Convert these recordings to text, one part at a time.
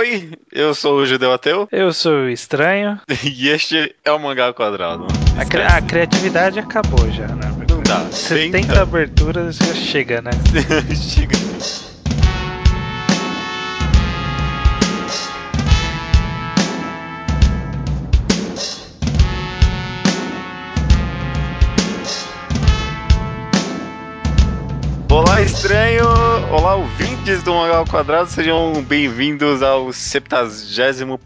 Oi, eu sou o Judeu Ateu. Eu sou o Estranho. E este é o Mangá ao Quadrado. A, cri a criatividade acabou já, né? Não dá. 70 Tenta. aberturas já chega, né? Chega. Olá, estranho! Olá, ouvintes do Mangá ao Quadrado, sejam bem-vindos ao 71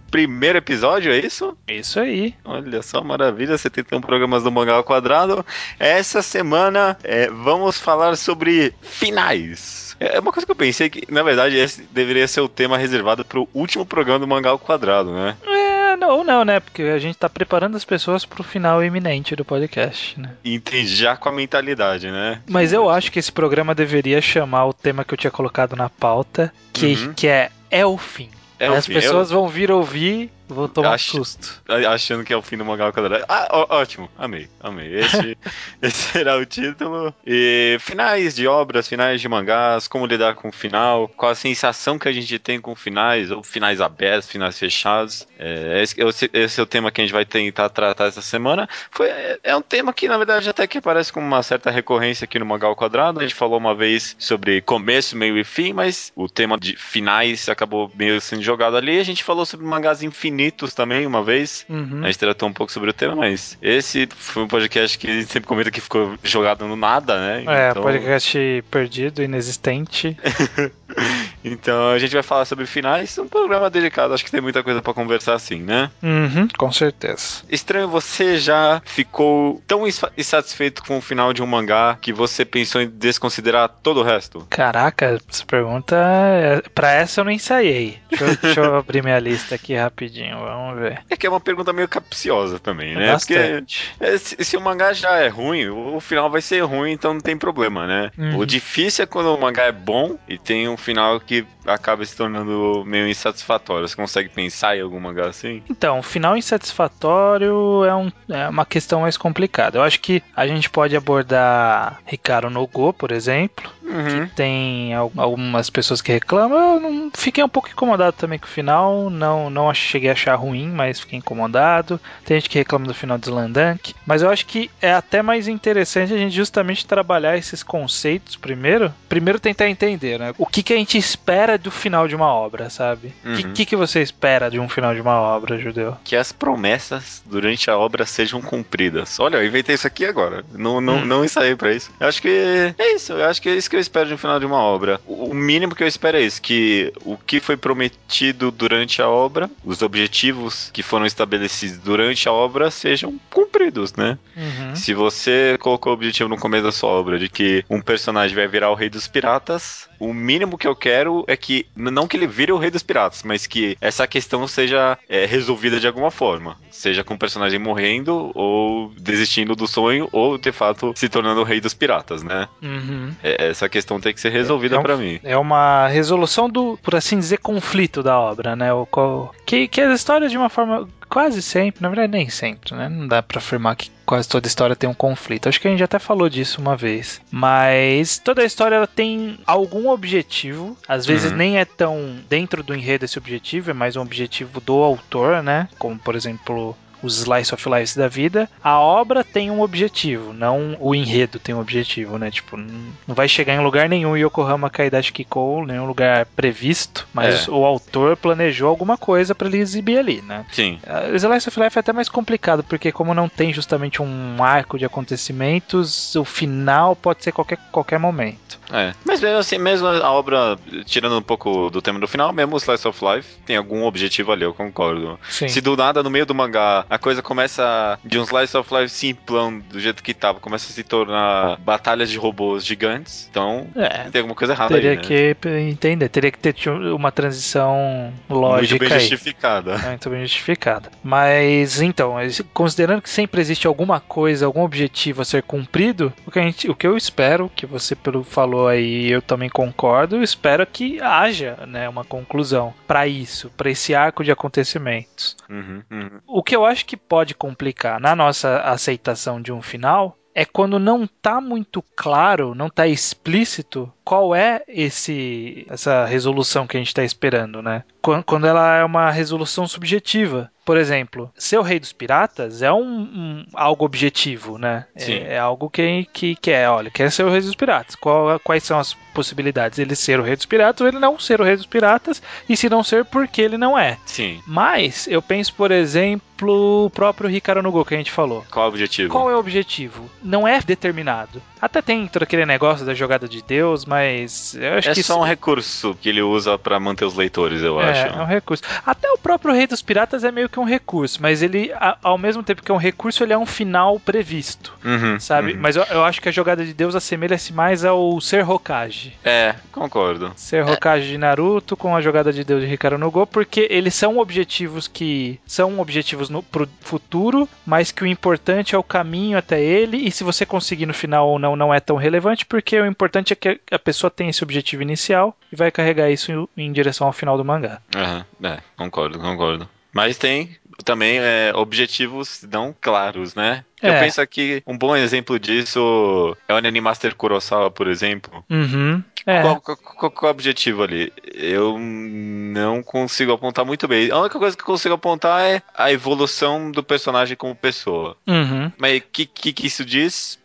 episódio, é isso? Isso aí. Olha só, maravilha, 71 programas do Mangá ao Quadrado. Essa semana é, vamos falar sobre finais. É uma coisa que eu pensei que, na verdade, esse deveria ser o tema reservado para o último programa do Mangá ao Quadrado, né? É, ou não, né? Porque a gente tá preparando as pessoas pro final iminente do podcast, né? Entendi, já com a mentalidade, né? Mas eu acho que esse programa deveria chamar o tema que eu tinha colocado na pauta, que, Uhum. que é É o Fim. É As fim, pessoas vão vir ouvir, vão tomar Acho- susto. Achando que é o fim do Mangá Quadrado. Ah, ó- ótimo, amei, amei. Esse, esse será o título. E finais de obras, finais de mangás, como lidar com o final, qual a sensação que a gente tem com finais, ou finais abertos, finais fechados. É, esse, esse- é o tema que a gente vai tentar tratar essa semana. Foi, é, é um tema que, na verdade, até que aparece com uma certa recorrência aqui no Mangá ao Quadrado. A gente falou uma vez sobre começo, meio e fim, mas o tema de finais acabou meio sendo jogado ali. A gente falou sobre mangás infinitos também, uma vez. Uhum. A gente tratou um pouco sobre o tema, mas esse foi um podcast que a gente sempre comenta que ficou jogado no nada, né? É, então, podcast perdido, inexistente. então a gente vai falar sobre finais, um programa dedicado, acho que tem muita coisa pra conversar assim, né? Uhum, com certeza. Estranho, você já ficou tão insa- insatisfeito com o final de um mangá que você pensou em desconsiderar todo o resto? Caraca, essa pergunta. é- Pra essa eu não ensaiei. Deixa eu, deixa eu abrir minha lista aqui rapidinho, vamos ver. É que é uma pergunta meio capciosa também, né? Bastante. Porque é, se, se o mangá já é ruim, o, o final vai ser ruim, então não tem problema, né? Uhum. O difícil é quando o mangá é bom e tem um final que acaba se tornando meio insatisfatório. Você consegue pensar em algum mangá assim? Então, o final insatisfatório é, um- é uma questão mais complicada. Eu acho que a gente pode abordar Ricardo no Go, por exemplo. Uhum. Tem al- algumas pessoas que reclamam. Eu não, fiquei um pouco incomodado também com o final. Não, não cheguei a achar ruim, mas fiquei incomodado. Tem gente que reclama do final de Slandunk. Mas eu acho que é até mais interessante a gente justamente trabalhar esses conceitos primeiro. Primeiro tentar entender, né? O que, que a gente espera do final de uma obra, sabe? O que, Uhum. que, que você espera de um final de uma obra, Judeu? Que as promessas durante a obra sejam cumpridas. Olha, eu inventei isso aqui agora. Não, não, Hum. não ensaiei pra isso. Eu acho que é isso. Eu acho que é isso que eu espero de um final de uma obra. O o mínimo que eu espero é isso: que o que foi prometido durante a obra, os objetivos que foram estabelecidos durante a obra sejam cumpridos, né? Uhum. Se você colocou o objetivo no começo da sua obra de que um personagem vai virar o rei dos piratas, o mínimo que eu quero é que, não que ele vire o rei dos piratas, mas que essa questão seja é, resolvida de alguma forma. Seja com o personagem morrendo, ou desistindo do sonho, ou de fato se tornando o rei dos piratas, né? Uhum. É, essa questão tem que ser resolvida É um- pra mim. É uma resolução do, por assim dizer, conflito da obra, né? O, qual- que, que as histórias de uma forma quase sempre, na verdade nem sempre, né? Não dá pra afirmar que quase toda história tem um conflito. Acho que a gente até falou disso uma vez. Mas toda a história ela tem algum objetivo. Às vezes Uhum. nem é tão dentro do enredo esse objetivo, é mais um objetivo do autor, né? Como por exemplo os slice of life da vida, a obra tem um objetivo, não o enredo tem um objetivo, né? Tipo, não vai chegar em lugar nenhum Yokohama Kaidashi Kikou, nenhum lugar previsto, mas É. o autor planejou alguma coisa pra ele exibir ali, né? Sim. Uh, Slice of Life é até mais complicado, porque como não tem justamente um arco de acontecimentos, o final pode ser qualquer, qualquer momento. É. Mas mesmo assim, mesmo a obra, tirando um pouco do tema do final, mesmo o Slice of Life tem algum objetivo ali, eu concordo. Sim. Se do nada, no meio do mangá, a coisa começa de um slice of life simplão, do jeito que tava, começa a se tornar batalhas de robôs gigantes, então É, tem alguma coisa errada teria aí, né? que entender, teria que ter uma transição lógica Muito bem aí. justificada. É muito bem justificada. Mas então, considerando que sempre existe alguma coisa, algum objetivo a ser cumprido, o que, a gente, o que eu espero, que você pelo falou aí, eu também concordo, eu espero que haja né, uma conclusão para isso, para esse arco de acontecimentos. Uhum, uhum. O que eu acho que pode complicar na nossa aceitação de um final é quando não tá muito claro, não tá explícito qual é esse essa resolução que a gente está esperando, né? Quando ela é uma resolução subjetiva. Por exemplo, ser o rei dos piratas é um, um algo objetivo, né? É, é, algo que, que, que é, olha, quer ser o rei dos piratas. Qual, quais são as possibilidades? Ele ser o rei dos piratas ou ele não ser o rei dos piratas? E se não ser, por que ele não é? Sim. Mas eu penso, por exemplo, o próprio Ricardo Nugo que a gente falou. Qual é o objetivo? Qual é o objetivo? Não é determinado. Até tem todo aquele negócio da jogada de Deus, mas eu acho é que. É só isso... um recurso que ele usa para manter os leitores, eu é, acho. É um recurso. Até o próprio Rei dos Piratas é meio que um recurso, mas ele, ao mesmo tempo que é um recurso, ele é um final previsto. Uhum, sabe? Uhum. Mas eu, eu, acho que a jogada de Deus assemelha-se mais ao Ser Hokage. É, concordo. Ser Hokage de Naruto com a jogada de Deus de Hikaru no Go, porque eles são objetivos que são objetivos no, pro futuro, mas que o importante é o caminho até ele, e se você conseguir no final ou não, não é tão relevante, porque o importante é que a pessoa tenha esse objetivo inicial e vai carregar isso em, em direção ao final do mangá. Uhum, é, concordo, concordo. Mas tem também é, objetivos não claros, né? É. Eu penso que um bom exemplo disso é o Anime Master Kurosawa, por exemplo. Uhum. É. Qual, qual, qual, qual, é o objetivo ali? Eu não consigo apontar muito bem. A única coisa que eu consigo apontar é a evolução do personagem como pessoa. Uhum. Mas o que, que, que isso diz?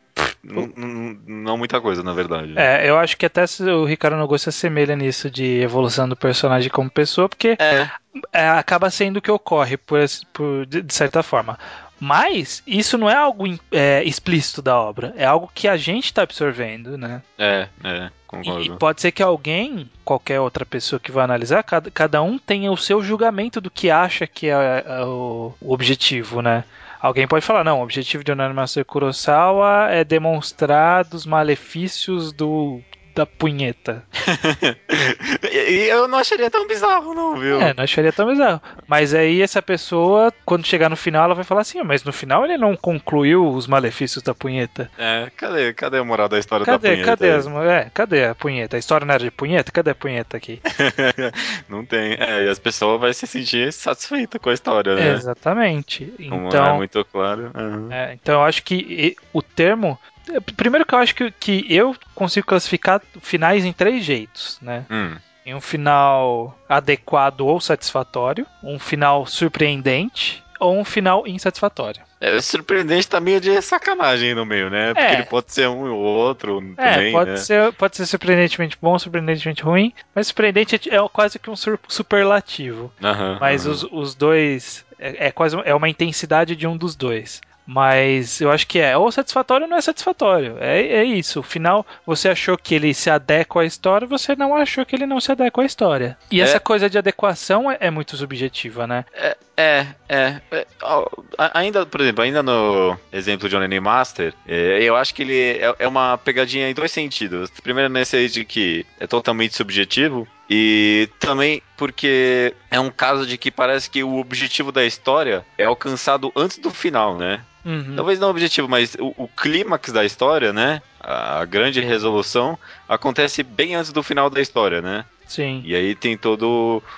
Não, não, não, muita coisa, na verdade. É, eu acho que até o Ricardo Nogo se assemelha nisso de evolução do personagem como pessoa, porque é. É, acaba sendo o que ocorre, por, por, de certa forma. Mas isso não é algo é, explícito da obra, é algo que a gente está absorvendo, né? É, é, concordo. E pode ser que alguém, qualquer outra pessoa que vai analisar, cada, cada um tenha o seu julgamento do que acha que é, é o, o objetivo, né? Alguém pode falar, não, o objetivo de Onanimasu Kurosawa é demonstrar os malefícios do da punheta. e eu não acharia tão bizarro, não, viu? É, não acharia tão bizarro. Mas aí essa pessoa, quando chegar no final, ela vai falar assim, mas no final ele não concluiu os malefícios da punheta. É, cadê, cadê a moral da história cadê, da punheta? Cadê, as, é, cadê a punheta? A história não era de punheta? Cadê a punheta aqui? não tem. É, e as pessoas vão se sentir satisfeitas com a história, né? exatamente. Como então, é muito claro. Uhum. É, então eu acho que o termo Primeiro que eu acho que, que eu consigo classificar finais em três jeitos, né? Hum. Em um final adequado ou satisfatório, um final surpreendente ou um final insatisfatório. É, surpreendente tá meio de sacanagem no meio, né? Porque É. ele pode ser um ou outro É, também, pode, né? ser, pode ser surpreendentemente bom, surpreendentemente ruim, mas surpreendente é é quase que um superlativo. Mas os, os dois. É, é quase é uma intensidade de um dos dois. Mas eu acho que é ou satisfatório ou não é satisfatório. É, é isso. O final, você achou que ele se adequa à história, você não achou que ele não se adequa à história. E É. essa coisa de adequação é, é muito subjetiva, né? É, é, é. A- Ainda, por exemplo, ainda no exemplo de Only Master, é, eu acho que ele é, é uma pegadinha em dois sentidos. Primeiro, nesse aí de que é totalmente subjetivo, e também porque é um caso de que parece que o objetivo da história é alcançado antes do final, né? Uhum. Talvez não o objetivo, mas o, o clímax da história, né? A grande resolução acontece bem antes do final da história, né? Sim. E aí tem toda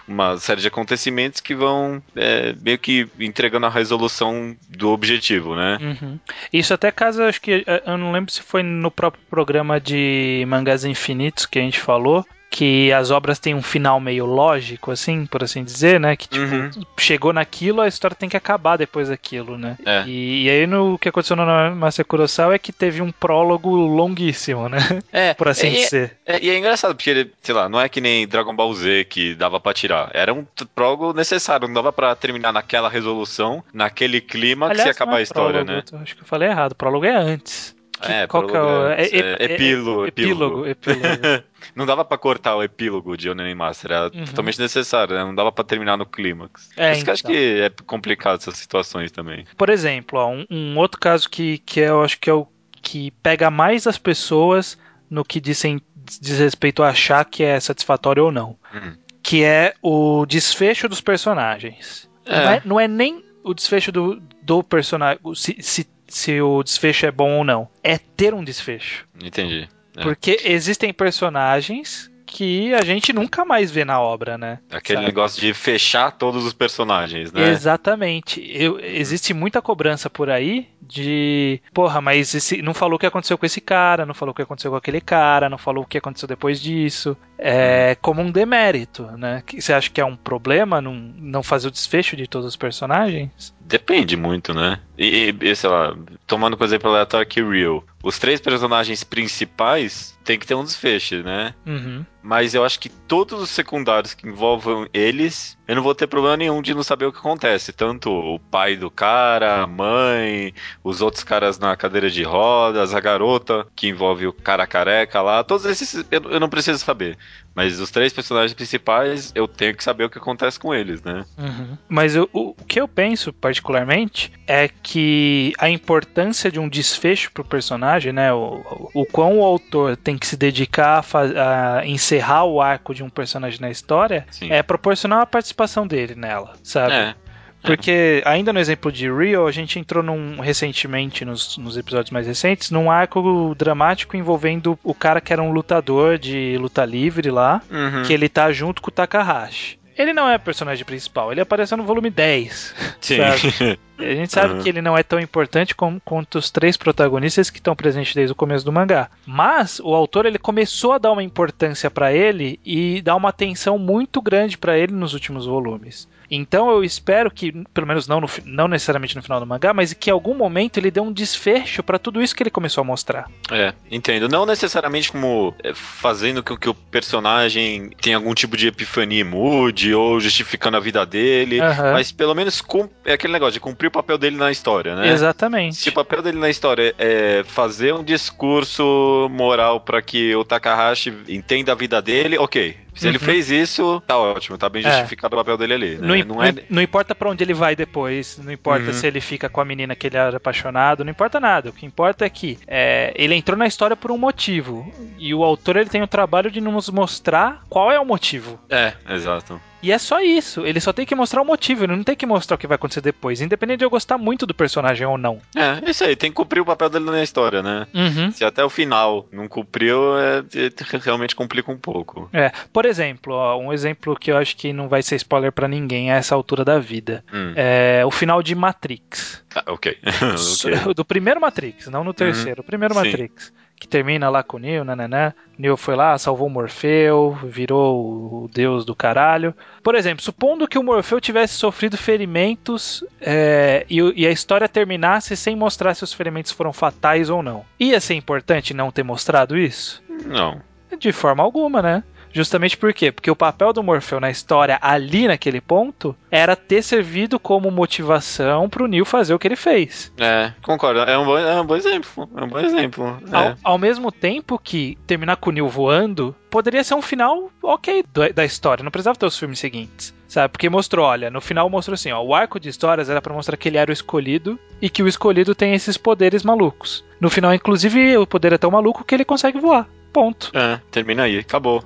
uma série de acontecimentos que vão é, meio que entregando a resolução do objetivo, né? Uhum. Isso até caso, acho que eh, eu não lembro se foi no próprio programa de Mangás Infinitos que a gente falou. Que as obras têm um final meio lógico, assim, por assim dizer, né? Que tipo, Uhum. chegou naquilo, a história tem que acabar depois daquilo, né? É. E, e aí no o que aconteceu no Master Kurosawa é que teve um prólogo longuíssimo, né? É, Por assim e, dizer. é, e é engraçado, porque ele, sei lá, não é que nem Dragon Ball Z que dava pra tirar. Era um prólogo necessário, não dava pra terminar naquela resolução, naquele e Aliás, acabar não é a história, prólogo, né? Acho que eu falei errado. O prólogo é antes. Que- É, qual que é o. prólogo é- é- é- é epílogo, é- epílogo. epílogo. Não dava pra cortar o epílogo de Only Master, era Uhum. totalmente necessário, né? Não dava pra terminar no clímax. É, Por isso que eu acho então. que é complicado essas situações também. Por exemplo, ó, um, um outro caso que, que eu acho que é o que pega mais as pessoas no que dizem, diz respeito a achar que é satisfatório ou não. Hum. Que é o desfecho dos personagens. É. Não, é, não é nem o desfecho do, do personagem, se, se, se o desfecho é bom ou não. É ter um desfecho. Entendi. É. Porque existem personagens que a gente nunca mais vê na obra, né? Aquele Sabe? negócio de fechar todos os personagens, né? Exatamente. Eu, existe muita cobrança por aí de, porra, mas esse, não falou o que aconteceu com esse cara, não falou o que aconteceu com aquele cara, não falou o que aconteceu depois disso. É como um demérito, né? Que Você acha que é um problema não, não fazer o desfecho de todos os personagens? Depende muito, né? E, e, sei lá, tomando por exemplo aleatório aqui Real. Os três personagens principais tem que ter um desfecho, né? Uhum. Mas eu acho que todos os secundários que envolvam eles, eu não vou ter problema nenhum de não saber o que acontece. Tanto o pai do cara, a mãe, os outros caras na cadeira de rodas, a garota que envolve o cara careca lá, todos esses eu, eu não preciso saber. Mas os três personagens principais, eu tenho que saber o que acontece com eles, né? Uhum. Mas eu, o, o que eu penso, particularmente, é que a importância de um desfecho pro personagem, né? O, o, o quão o autor tem que se dedicar a, a encerrar o arco de um personagem na história Sim. é proporcional a participação dele nela, sabe? É. Porque, ainda no exemplo de Rio, a gente entrou num, recentemente, nos, nos episódios mais recentes, num arco dramático envolvendo o cara que era um lutador de luta livre lá, Uhum. que ele tá junto com o Takahashi. Ele não é o personagem principal, ele apareceu no volume 10. Sim. sabe? A gente sabe Uhum. que ele não é tão importante como, quanto os três protagonistas que estão presentes desde o começo do mangá. Mas o autor ele começou a dar uma importância pra ele e dar uma atenção muito grande pra ele nos últimos volumes. Então eu espero que, pelo menos não, no não necessariamente no final do mangá, mas que em algum momento ele dê um desfecho pra tudo isso que ele começou a mostrar. É, entendo. Não necessariamente como é, fazendo com que o personagem tenha algum tipo de epifania e mude, ou justificando a vida dele, Aham. mas pelo menos é aquele negócio de cumprir o papel dele na história, né? Exatamente. Se o papel dele na história é fazer um discurso moral pra que o Takahashi entenda a vida dele, ok. Se ele Uhum. fez isso, tá ótimo, tá bem É. justificado o papel dele ali. Né? Não, im- não é. não- não importa pra onde ele vai depois, não importa Uhum. se ele fica com a menina que ele era apaixonado, não importa nada. O que importa é que é, ele entrou na história por um motivo. E o autor ele tem o trabalho de nos mostrar qual é o motivo. É, exato. E é só isso. Ele só tem que mostrar o motivo, ele não tem que mostrar o que vai acontecer depois, independente de eu gostar muito do personagem ou não. É, isso aí, tem que cumprir o papel dele na história, né? Uhum. Se até o final não cumpriu, é, é, realmente complica um pouco. É, por exemplo, ó, um exemplo que eu acho que não vai ser spoiler pra ninguém a essa altura da vida. Hum. É o final de Matrix. Ah, ok. Do primeiro Matrix, não no terceiro. O primeiro Sim. Matrix. Que termina lá com o Neo, nananã. Neo foi lá, salvou o Morfeu, virou o deus do caralho. Por exemplo, supondo que o Morfeu tivesse sofrido ferimentos é, e, e a história terminasse sem mostrar se os ferimentos foram fatais ou não. Ia ser importante não ter mostrado isso? Não. De forma alguma, né? Justamente por quê? Porque o papel do Morfeu na história, ali naquele ponto, era ter servido como motivação pro Neo fazer o que ele fez. É, concordo. É um bom, é um bom exemplo. É um bom exemplo. É. Ao, ao mesmo tempo que terminar com o Neil voando poderia ser um final ok da história, não precisava ter os filmes seguintes. Sabe? Porque mostrou, olha, no final mostrou assim, ó, o arco de histórias era pra mostrar que ele era o escolhido e que o escolhido tem esses poderes malucos. No final, inclusive, o poder é tão maluco que ele consegue voar. Ponto. É, termina aí, acabou.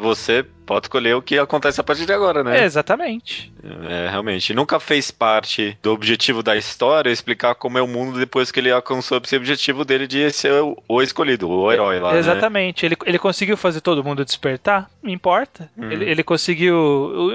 Você pode escolher o que acontece a partir de agora, né? Exatamente. É, realmente. Nunca fez parte do objetivo da história explicar como é o mundo depois que ele alcançou esse objetivo dele de ser o, escolhido, o herói lá. né? Exatamente. Ele, ele conseguiu fazer todo mundo despertar? Não importa. Hum. Ele, ele conseguiu. o-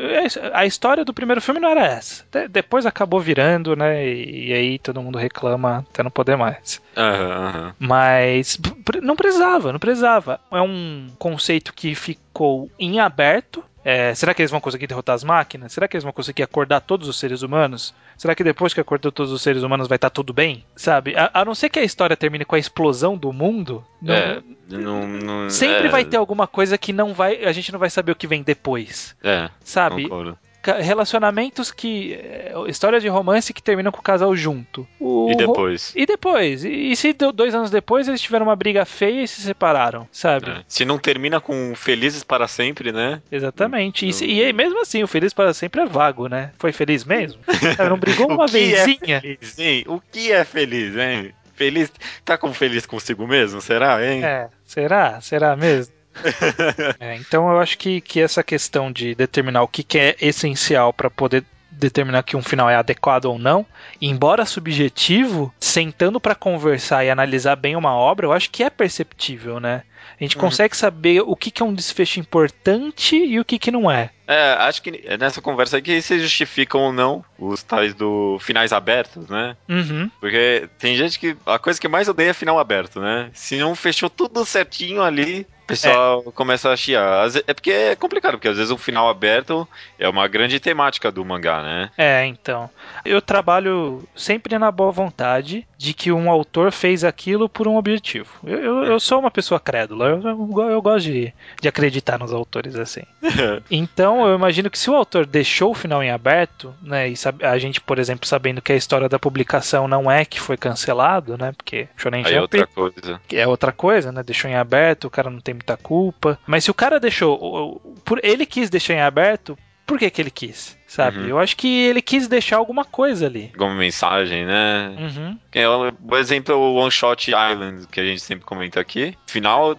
A história do primeiro filme não era essa. De- depois acabou virando, né? E, e aí todo mundo reclama até não poder mais. Aham, aham. Mas não precisava, não precisava. É um conceito que ficou em aberto. É, será que eles vão conseguir derrotar as máquinas? Será que eles vão conseguir acordar todos os seres humanos? Será que depois que acordou todos os seres humanos vai estar tudo bem? Sabe? A, a não ser que a história termine com a explosão do mundo, não- É, não, não- sempre é, vai ter alguma coisa que não vai, a gente não vai saber o que vem depois, É, sabe? concordo. Relacionamentos que é, histórias de romance que terminam com o casal junto. O E depois? e depois? E, e se do- dois anos depois eles tiveram uma briga feia e se separaram, sabe? É. Se não termina com felizes para sempre, né? Exatamente. E, se- e aí, mesmo assim, o feliz para sempre é vago, né? Foi feliz mesmo? Não brigou uma é vezinha? Feliz, hein? O que é feliz, hein? Feliz. Tá com feliz consigo mesmo? Será, hein? É, será? Será mesmo? É, então eu acho que, que essa questão de determinar o que, que é essencial para poder determinar que um final é adequado ou não. Embora subjetivo, sentando para conversar e analisar bem uma obra, eu acho que é perceptível, né? A gente uhum. consegue saber o que, que é um desfecho importante e o que, que não é. É, acho que nessa conversa aqui se justificam ou não os tais do finais abertos, né? Uhum. Porque tem gente que. A coisa que mais odeia é final aberto, né? Se não fechou tudo certinho ali, pessoal é. começa a chiar. É porque é complicado, porque às vezes o final aberto é uma grande temática do mangá, né? É, então. Eu trabalho sempre na boa vontade de que um autor fez aquilo por um objetivo. Eu, eu, eu sou uma pessoa crédula, eu, eu, eu gosto de, de acreditar nos autores assim. então eu imagino que se o autor deixou o final em aberto, né, e a gente, por exemplo, sabendo que a história da publicação não é que foi cancelado, né, porque Shonen Jump é outra coisa. É outra coisa, né, deixou em aberto, o cara não tem muita culpa. Mas se o cara deixou, ele quis deixar em aberto, por que que ele quis? Sabe? Uhum. Eu acho que ele quis deixar alguma coisa ali. Alguma mensagem, né? Uhum. É, o exemplo é o One Shot Island, que a gente sempre comenta aqui. Final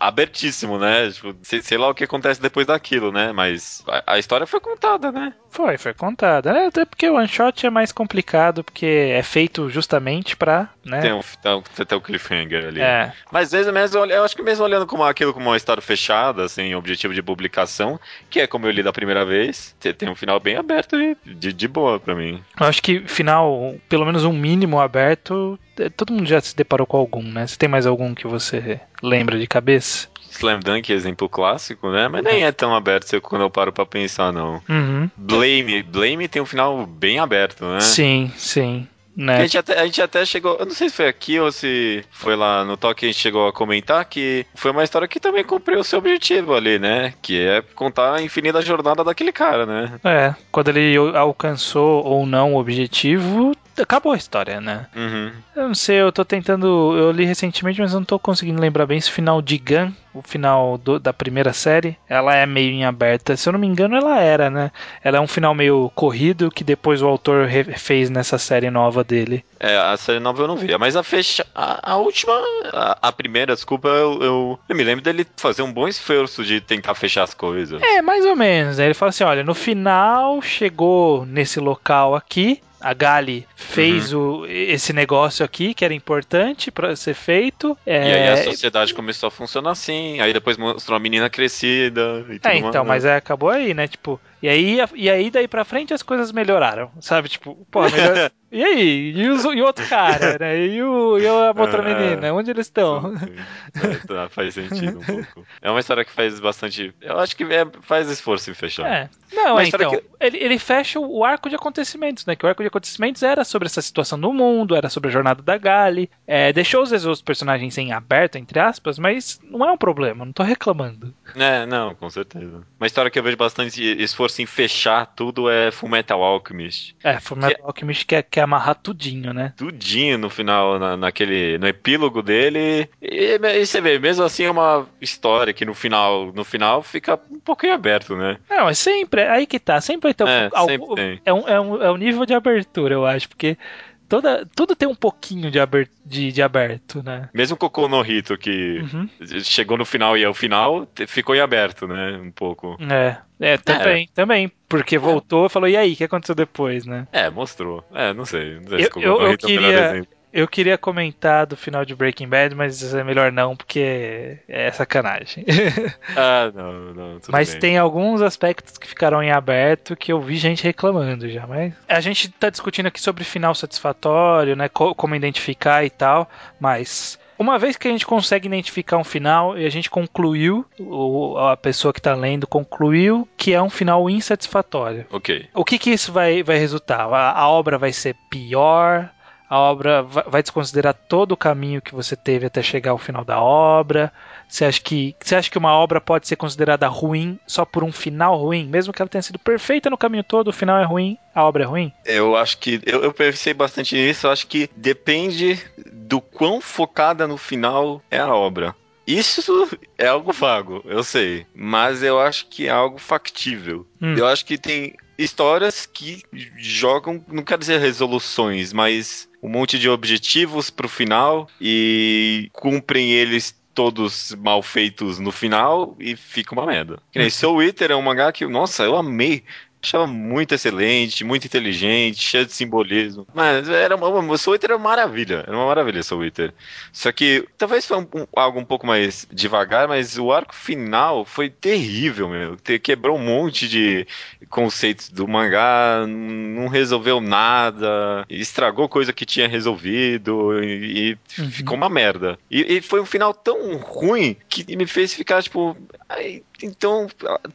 abertíssimo, né? Tipo, sei, sei, lá o que acontece depois daquilo, né? Mas a, a história foi contada, né? Foi, foi contada. Né? Até porque o One Shot é mais complicado, porque é feito justamente pra. Né? Tem, um, tem, tem um cliffhanger ali. É. Mas vezes mesmo, eu acho que mesmo olhando como aquilo como uma história fechada, assim, objetivo de publicação, que é como eu li da primeira vez, tem um final bem bem aberto e de, de boa para mim. Eu acho que final, pelo menos um mínimo aberto, é, todo mundo já se deparou com algum, né? Você tem mais algum que você lembra de cabeça? Slam Dunk, exemplo clássico, né? Mas nem é tão aberto quando eu paro pra pensar, não. Uhum. Blame. Blame tem um final bem aberto, né? Sim, sim. Né? A, gente até, a gente até chegou. Eu não sei se foi aqui ou se foi lá no toque que a gente chegou a comentar que foi uma história que também cumpriu o seu objetivo ali, né? Que é contar a infinita jornada daquele cara, né? É, quando ele alcançou ou não o objetivo, acabou a história, né? Uhum. Eu não sei, eu tô tentando. Eu li recentemente, mas não tô conseguindo lembrar bem se o final de Gun, o final do, da primeira série, ela é meio em aberta. Se eu não me engano, ela era, né? Ela é um final meio corrido que depois o autor fez nessa série nova dele. É, a série nova eu não vi, mas a fecha. A, a última. A, a, primeira, desculpa, eu, eu, eu, me lembro dele fazer um bom esforço de tentar fechar as coisas. É, mais ou menos. Ele fala assim: olha, no final chegou nesse local aqui a Gali fez uhum. o, esse negócio aqui que era importante para ser feito. É... E aí a sociedade começou a funcionar assim. Aí depois mostrou a menina crescida. E é, então, mais. mas é, acabou aí, né? Tipo, e aí, e aí daí pra frente as coisas melhoraram, sabe? Tipo, pô, melhor... e aí? E, os, e o outro cara, né? E, o, e a outra é, menina? Onde eles estão? É, tá, faz sentido um pouco. É uma história que faz bastante. Eu acho que é, faz esforço em fechar. É. Não, é, então. Que... Ele, ele fecha o arco de acontecimentos, né? Que o arco de acontecimentos era sobre essa situação do mundo, era sobre a jornada da Gali. É, deixou os outros personagens em aberto, entre aspas, mas não é um problema, não tô reclamando. É, não, com certeza. Uma história que eu vejo bastante esforço em fechar tudo é Fullmetal Alchemist. É, Fullmetal que é Alchemist quer, quer amarrar tudinho, né? Tudinho no final, na, naquele, no epílogo dele. E, e, você vê, mesmo assim é uma história que no final, no final fica um pouquinho aberto, né? Não, é sempre, aí que tá, sempre vai ter é, algo, é, um, é, um, é um nível de abertura, eu acho, porque toda, tudo tem um pouquinho de, aberto, de, de aberto, né? Mesmo Cocô no Rito, que uhum. chegou no final e ao final, ficou em aberto, né? Um pouco. É, é também, é. também. Porque voltou e falou, e aí, o que aconteceu depois, né? É, mostrou. É, não sei. Não sei eu, eu, eu é queria, eu queria comentar do final de Breaking Bad, mas é melhor não, porque é sacanagem. ah, não, não. mas bem. tem alguns aspectos que ficaram em aberto que eu vi gente reclamando já. Mas a gente tá discutindo aqui sobre final satisfatório, né? Como identificar e tal, mas. Uma vez que a gente consegue identificar um final e a gente concluiu, ou a pessoa que está lendo concluiu que é um final insatisfatório. Ok. O que que isso vai, vai resultar? A, a obra vai ser pior? A obra vai desconsiderar todo o caminho que você teve até chegar ao final da obra. Você acha que você acha que uma obra pode ser considerada ruim só por um final ruim, mesmo que ela tenha sido perfeita no caminho todo, o final é ruim, a obra é ruim? Eu acho que eu, eu pensei bastante nisso. Eu acho que depende do quão focada no final é a obra. Isso é algo vago, eu sei, mas eu acho que é algo factível. Hum. Eu acho que tem histórias que jogam, não quero dizer resoluções, mas um monte de objetivos pro final e cumprem eles todos mal feitos no final e fica uma merda. Que nem uhum. Soul Eater é um mangá que, nossa, eu amei achava muito excelente, muito inteligente, cheio de simbolismo. Mas era uma, uma Soul Eater era uma maravilha, era uma maravilha Soul Eater. Só que talvez foi um, um, algo um pouco mais devagar, mas o arco final foi terrível, meu. Quebrou um monte de conceitos do mangá, não resolveu nada, estragou coisa que tinha resolvido e, e uhum. ficou uma merda. E, e, foi um final tão ruim que me fez ficar tipo. Então,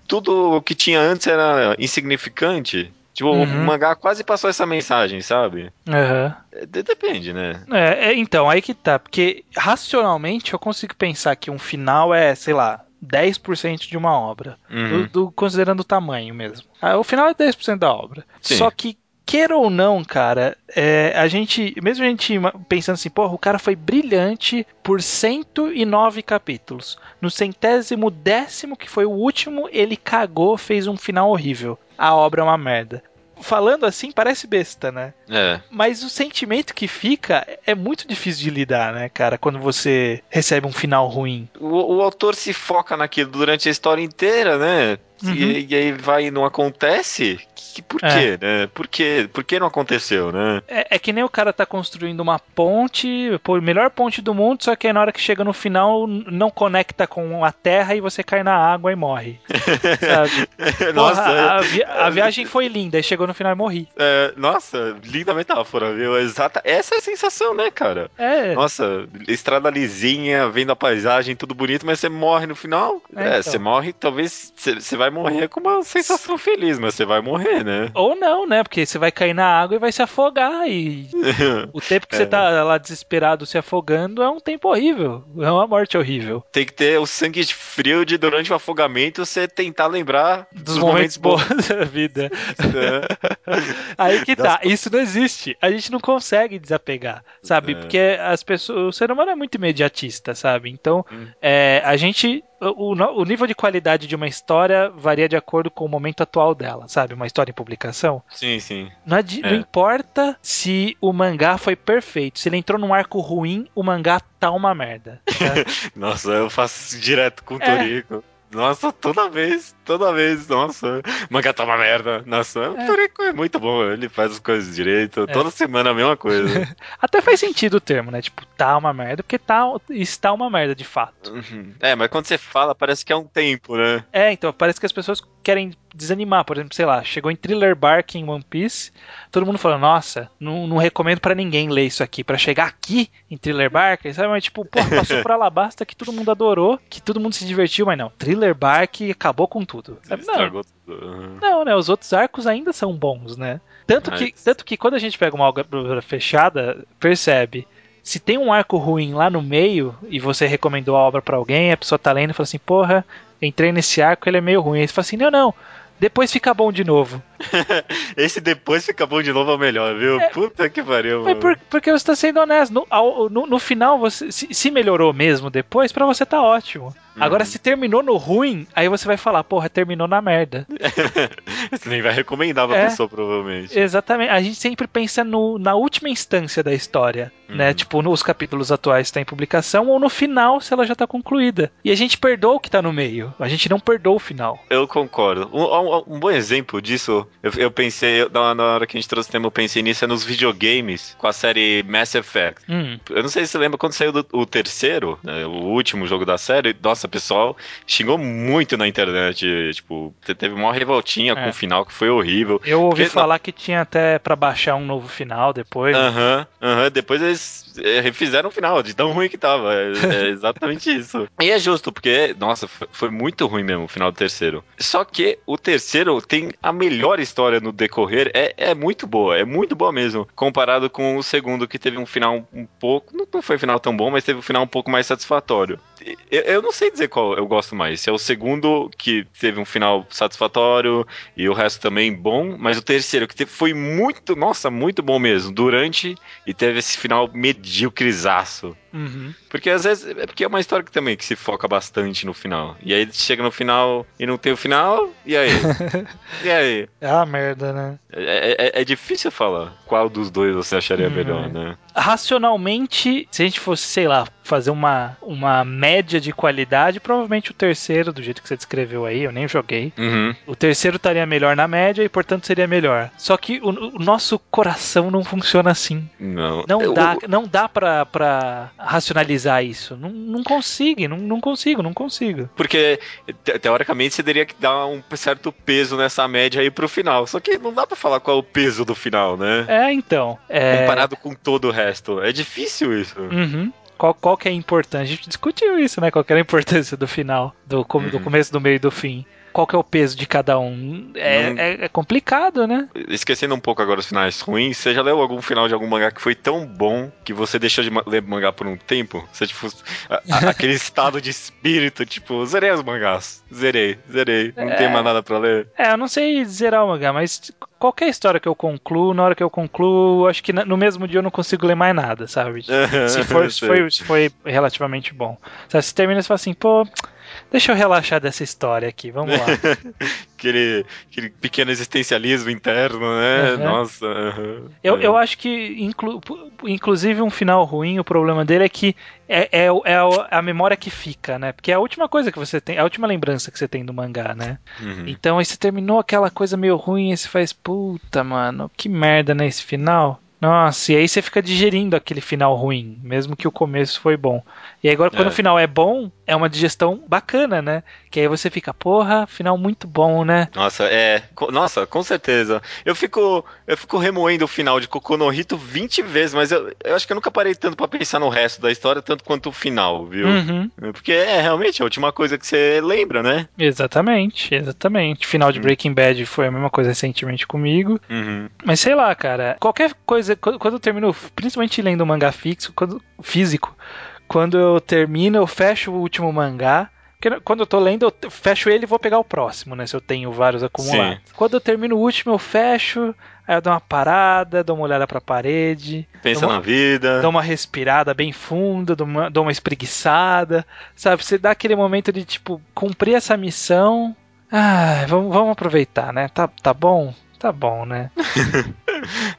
tudo o que tinha antes era insignificante. Tipo, uhum. o mangá quase passou essa mensagem, sabe? Uhum. Depende, né? É, é, então, aí que tá. Porque racionalmente eu consigo pensar que um final é, sei lá, 10% de uma obra. Uhum. Do, do, considerando o tamanho mesmo. Ah, o final é 10% da obra. Sim. Só que queira ou não, cara, é, a gente, mesmo a gente pensando assim, porra, o cara foi brilhante por 109 capítulos. No centésimo décimo, que foi o último, ele cagou, fez um final horrível. A obra é uma merda falando assim parece besta, né? É. Mas o sentimento que fica é muito difícil de lidar, né, cara? Quando você recebe um final ruim. O, o autor se foca naquilo durante a história inteira, né? Uhum. E, e, aí vai e não acontece. Que, por é. quê, né? Por quê? Por que não aconteceu, né? É, é, que nem o cara tá construindo uma ponte, pô, melhor ponte do mundo, só que aí na hora que chega no final não conecta com a terra e você cai na água e morre. sabe? nossa, a, vi a, viagem foi linda e chegou no final e morri. É, nossa, linda metáfora, viu? Exata. Essa é a sensação, né, cara? É. Nossa, estrada lisinha, vendo a paisagem, tudo bonito, mas você morre no final. É, é então. você morre, talvez você vai morrer com uma sensação feliz, mas você vai morrer, né? Ou não, né? Porque você vai cair na água e vai se afogar. E o tempo que é. você tá lá desesperado se afogando é um tempo horrível. É uma morte horrível. Tem que ter o sangue frio de durante o afogamento você tentar lembrar dos, dos momentos, momentos bons da vida. É. Aí que tá. Isso não existe. A gente não consegue desapegar, sabe? É. Porque as pessoas, o ser humano é muito imediatista, sabe? Então, hum. é, a gente o, o, nível de qualidade de uma história varia de acordo com o momento atual dela, sabe? Uma história em publicação. Sim, sim. Não, é. não, importa se o mangá foi perfeito. Se ele entrou num arco ruim, o mangá tá uma merda. Tá? Nossa, eu faço direto com o é. Toriko. Nossa, toda vez, toda vez, nossa, mangá tá uma merda. Nossa, é. o Toriko é muito bom, ele faz as coisas direito, é. toda semana a mesma coisa. Até faz sentido o termo, né? Tipo, tá uma merda, porque tá, está uma merda de fato. Uhum. É, mas quando você fala, parece que é um tempo, né? É, então, parece que as pessoas querem desanimar. Por exemplo, sei lá, chegou em Thriller Bark em One Piece, todo mundo falou, nossa, não, não recomendo para ninguém ler isso aqui, para chegar aqui em Thriller Bark, sabe? Mas tipo, pô, passou por Alabasta que todo mundo adorou, que todo mundo se divertiu, mas não, Thriller Bark acabou com tudo. Sabe? Não. Não, né? Os outros arcos ainda são bons, né? Tanto, mas... que, tanto que quando a gente pega uma obra fechada, percebe se tem um arco ruim lá no meio e você recomendou a obra para alguém, a pessoa tá lendo e fala assim: Porra, entrei nesse arco, ele é meio ruim. Aí você fala assim: Não, não, depois fica bom de novo. Esse depois fica bom de novo é o melhor, viu? É, Puta que pariu. É por, porque você tá sendo honesto. No, ao, no, no final, você se, se, melhorou mesmo depois, para você tá ótimo. Uhum. Agora, se terminou no ruim, aí você vai falar, porra, terminou na merda. você nem vai recomendar pra é, pessoa, provavelmente. Exatamente. A gente sempre pensa no, na última instância da história, né? uhum. né? Tipo, nos capítulos atuais que tá em publicação, ou no final, se ela já tá concluída. E a gente perdoa o que tá no meio. A gente não perdoa o final. Eu concordo. Um, um, um bom exemplo disso eu, eu pensei, eu, na, hora que a gente trouxe o tema, eu pensei nisso é nos videogames, com a série Mass Effect. Hum. Eu não sei se você lembra quando saiu do, o terceiro, né, o último jogo da série, nossa, o pessoal xingou muito na internet. Tipo, teve uma revoltinha é. com o final que foi horrível. Eu ouvi Porque, falar que tinha até para baixar um novo final depois. Aham, uh aham. -huh, uh -huh. Depois eles é, refizeram o final, de tão ruim que tava. É, é exatamente isso. E é justo, porque, nossa, foi muito ruim mesmo o final do terceiro. Só que o terceiro tem a melhor história no decorrer, é, é muito boa, é muito boa mesmo. Comparado com o segundo, que teve um final um pouco. Não foi um final tão bom, mas teve um final um pouco mais satisfatório. Eu, eu não sei dizer qual eu gosto mais. Se é o segundo, que teve um final satisfatório e o resto também bom, mas o terceiro, que teve, foi muito, nossa, muito bom mesmo, durante e teve esse final medíocrezaço. Uhum. Porque às vezes é porque é uma história que também que se foca bastante no final. E aí chega no final e não tem o final, e aí? e aí? É uma merda, né? É, é, é, difícil falar qual dos dois você acharia uhum. melhor, né? Racionalmente, se a gente fosse, sei lá, fazer uma, uma média de qualidade, provavelmente o terceiro, do jeito que você descreveu aí, eu nem joguei. Uhum. O terceiro estaria melhor na média e, portanto, seria melhor. Só que o, o nosso coração não funciona assim. Não. Não Eu- dá, não dá pra, pra racionalizar isso. Não, não consigo, não, não consigo, não consigo. Porque, te- teoricamente, você teria que dar um certo peso nessa média aí pro final. Só que não dá pra falar qual é o peso do final, né? É, então. É... Comparado com todo o resto. É difícil isso. Uhum. Qual, qual que é a importância? A gente discutiu isso, né? Qual que era a importância do final, do, do Uhum. começo, do meio e do fim. Qual que é o peso de cada um? É, Não- é- é complicado, né? Esquecendo um pouco agora os finais ruins, você já leu algum final de algum mangá que foi tão bom que você deixou de ler mangá por um tempo? Você, tipo, a- a- aquele estado de espírito, tipo, zerei os mangás. Zerei, zerei. Não É. tem mais nada pra ler. É, eu não sei zerar o mangá, mas qualquer história que eu concluo, na hora que eu concluo, acho que no mesmo dia eu não consigo ler mais nada, sabe? Se, for, se, foi, se foi relativamente bom. Sabe, se termina e você fala assim, pô, deixa eu relaxar dessa história aqui, vamos lá. aquele, aquele pequeno existencialismo interno, né? Aham. Nossa. aham. Eu, É. eu acho que, inclu- inclusive, um final ruim, o problema dele é que é, é, é o- a memória que fica, né? Porque é a última coisa que você tem, é a última lembrança que você tem do mangá, né? Uhum. Então aí você terminou aquela coisa meio ruim e você faz, puta, mano, que merda nesse final. Nossa, e aí você fica digerindo aquele final ruim, mesmo que o começo foi bom. E agora, quando É. o final é bom, é uma digestão bacana, né? Que aí você fica, porra, final muito bom, né? Nossa, é. co- Nossa, com certeza. Eu fico, eu fico remoendo o final de Kokonohito 20 vezes, mas eu, eu acho que eu nunca parei tanto pra pensar no resto da história, tanto quanto o final, viu? Uhum, Porque é realmente a última coisa que você lembra, né? exatamente, exatamente. Final de Hum. Breaking Bad foi a mesma coisa recentemente comigo. Uhum. Mas sei lá, cara, qualquer coisa, quando eu termino, principalmente lendo mangá fixo, quando, físico, quando eu termino, eu fecho o último mangá. Porque quando eu tô lendo, eu fecho ele e vou pegar o próximo, né? Se eu tenho vários acumulados. Quando eu termino o último, eu fecho, aí eu dou uma parada, dou uma olhada pra parede, Pensa uma- na vida. dou uma respirada bem funda, dou uma, dou uma espreguiçada, sabe? Você dá aquele momento de, tipo, cumprir essa missão. Ah, vamos, vamos aproveitar, né? Tá, tá bom? Tá bom, né?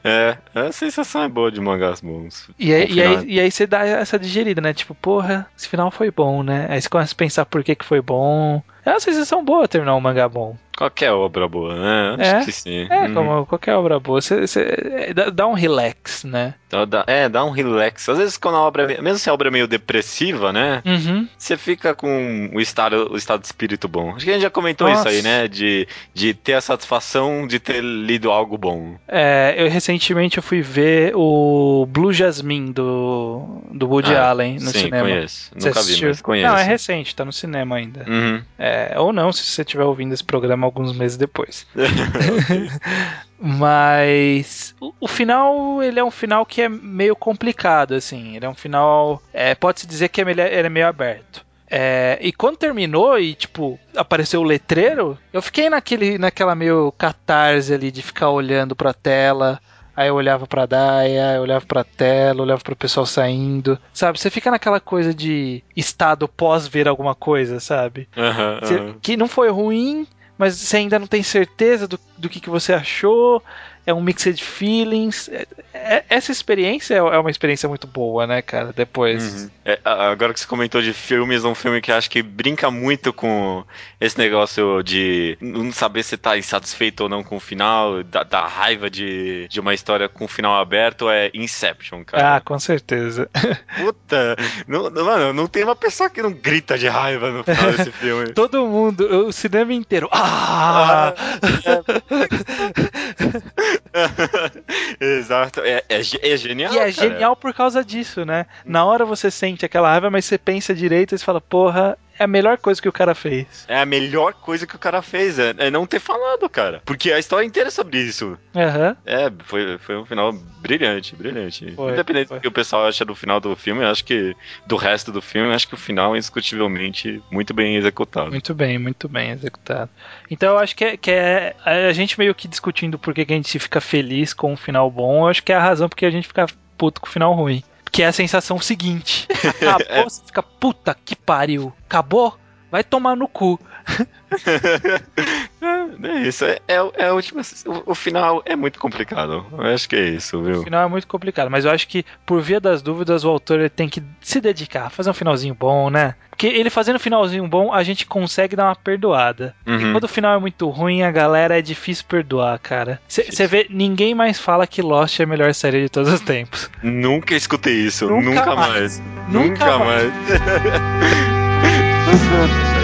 É, a sensação é boa de mangás bons. E aí, e, aí, final. e aí você dá essa digerida, né? Tipo, porra, esse final foi bom, né? Aí você começa a pensar por que, que foi bom. É uma sensação boa terminar um mangá bom. Qualquer obra boa, né? Acho É. que sim. É, Uhum. como qualquer obra boa. Você, você- é, dá, dá um relax, né? Então, dá- é, dá um relax. Às vezes, quando a obra, é- mesmo se a obra é meio depressiva, né? Uhum. Você fica com o estado, o estado de espírito bom. Acho que a gente já comentou Nossa. isso aí, né? De, de ter a satisfação de ter lido algo bom. É, eu recentemente eu fui ver o Blue Jasmine do, do Woody Ah, Allen no Sim, cinema. conheço. Você Nunca vi, mas conheço. Não, é recente, tá no cinema ainda. Uhum. É, ou não, se você estiver ouvindo esse programa alguns meses depois. Mas o, o final, ele é um final que é meio complicado, assim. Ele é um final. é, Pode-se dizer que ele é, ele é meio aberto. É, e quando terminou e, tipo, apareceu o letreiro, eu fiquei naquele, naquela meio catarse ali de ficar olhando pra tela. Aí eu olhava pra Daya, eu olhava pra tela, olhava pro pessoal saindo. Sabe? Você fica naquela coisa de estado pós ver alguma coisa, sabe? Você- aham. que não foi ruim, mas você ainda não tem certeza do, do que, que você achou. É um mixed feelings. É- é- essa experiência é é uma experiência muito boa, né, cara? Depois. Uhum. É, agora que você comentou de filmes, um filme que acho que brinca muito com esse negócio de não saber se tá insatisfeito ou não com o final, da, da raiva de, de uma história com o final aberto, é Inception, Ah, cara. com certeza. Puta, não, mano, não tem uma pessoa que não grita de raiva no final desse filme. Todo mundo, o cinema inteiro. Ah! Exato, é, é, é genial. E é cara. genial por causa disso, né? Na hora você sente aquela raiva, mas você pensa direito e você fala, porra, é a melhor coisa que o cara fez. É a melhor coisa que o cara fez, é, é não ter falado, cara. Porque a história inteira é sobre isso. Aham. É, foi, foi um final brilhante, brilhante. Foi, Independente foi. do que o pessoal acha do final do filme, eu acho que do resto do filme, eu acho que o final é indiscutivelmente muito bem executado. Muito bem, muito bem executado. Então eu acho que é, que é a gente meio que discutindo por que que a gente fica feliz com um final bom, eu acho que é a razão porque a gente fica puto com o final ruim. Que é a sensação seguinte. Acabou, você fica, puta que pariu. Acabou? Vai tomar no cu. É isso. É, é, é a última. O, o, final é muito complicado. Eu acho que é isso, viu? O final é muito complicado, mas eu acho que, por via das dúvidas, o autor tem que se dedicar, fazer um finalzinho bom, né? Porque ele fazendo um finalzinho bom, a gente consegue dar uma perdoada. Uhum. E quando o final é muito ruim, a galera é difícil perdoar, cara. Você vê, ninguém mais fala que Lost é a melhor série de todos os tempos. Nunca escutei isso. Nunca, Nunca mais. mais. Nunca, Nunca mais. mais.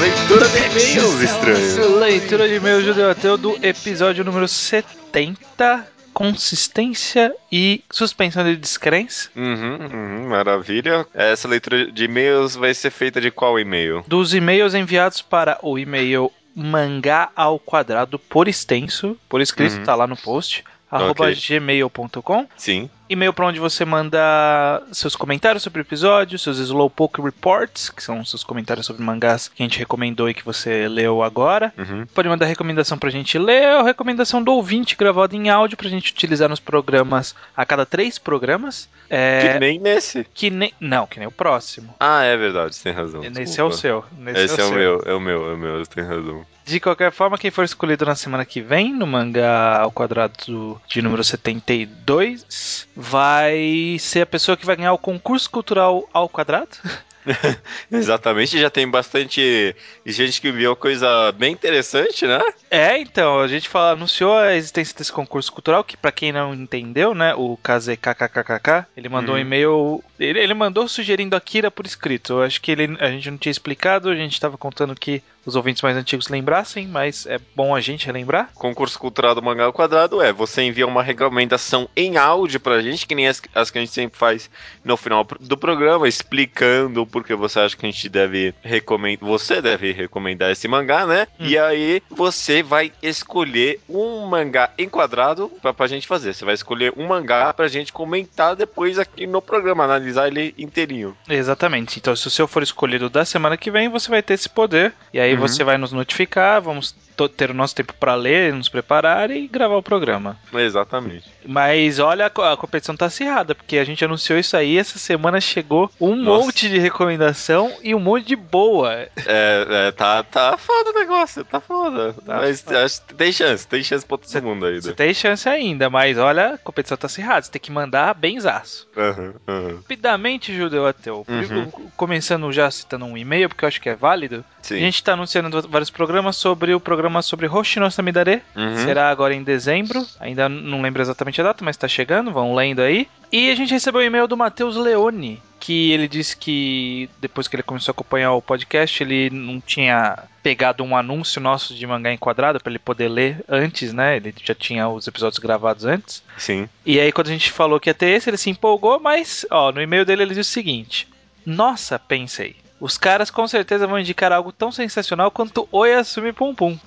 Leitura de e-mails estranhos. Leitura de e-mails judeu ateu do episódio número 70. Consistência e suspensão de descrença. Uhum, uhum, maravilha. Essa leitura de e-mails vai ser feita de qual e-mail? Dos e-mails enviados para o e-mail mangá ao quadrado por extenso, por escrito, uhum. tá lá no post, arroba okay. gmail.com. Sim e-mail para onde você manda seus comentários sobre o episódio, seus Slowpoke Reports, que são seus comentários sobre mangás que a gente recomendou e que você leu agora. Uhum. Pode mandar recomendação pra gente ler ou recomendação do ouvinte gravado em áudio pra gente utilizar nos programas a cada três programas. É... Que nem nesse. Que nem. Não, que nem o próximo. Ah, é verdade, você tem razão. Nesse é o seu. Nesse Esse é, o, é o meu, é o meu, é o meu, você tem razão. De qualquer forma, quem for escolhido na semana que vem, no mangá ao quadrado de número 72, vai ser a pessoa que vai ganhar o concurso cultural ao quadrado. Exatamente, já tem bastante gente que viu coisa bem interessante, né? É, então, a gente fala, anunciou a existência desse concurso cultural, que para quem não entendeu, né, o KZKKKK, ele mandou uhum. um e-mail, ele, ele mandou sugerindo a Kira por escrito. Eu acho que ele, a gente não tinha explicado, a gente estava contando que os ouvintes mais antigos lembrassem, mas é bom a gente relembrar. Concurso Cultural do Mangá ao Quadrado é, você envia uma recomendação em áudio pra gente, que nem as, as que a gente sempre faz no final do programa, explicando por que você acha que a gente deve recomendar, você deve recomendar esse mangá, né? Hum. E aí você vai escolher um mangá enquadrado pra, pra gente fazer. Você vai escolher um mangá pra gente comentar depois aqui no programa, analisar ele inteirinho. Exatamente. Então, se o seu for escolhido da semana que vem, você vai ter esse poder. E aí uhum. você vai nos notificar, vamos ter o nosso tempo para ler, nos preparar e gravar o programa. Exatamente. Mas olha, a competição tá acirrada, porque a gente anunciou isso aí, essa semana chegou um Nossa. monte de recomendação e um monte de boa. É, é tá, tá foda o negócio, tá foda. Tá mas foda. Acho, tem chance, tem chance pra todo cê, mundo ainda. tem chance ainda, mas olha, a competição tá acirrada, você tem que mandar benzaço. Uhum, uhum. Rapidamente, Judeu Ateu, uhum. começando já citando um e-mail, porque eu acho que é válido. Sim. A gente tá anunciando vários programas sobre o programa sobre Hoshino Samidare. Uhum. Será agora em dezembro, ainda não lembro exatamente a data, mas tá chegando, vão lendo aí. E a gente recebeu um e-mail do Matheus Leone, que ele disse que depois que ele começou a acompanhar o podcast, ele não tinha pegado um anúncio nosso de mangá enquadrado para ele poder ler antes, né? Ele já tinha os episódios gravados antes. Sim. E aí quando a gente falou que ia ter esse, ele se empolgou, mas ó, no e-mail dele ele disse o seguinte: "Nossa, pensei, os caras com certeza vão indicar algo tão sensacional quanto Oyasumi Pum Pum,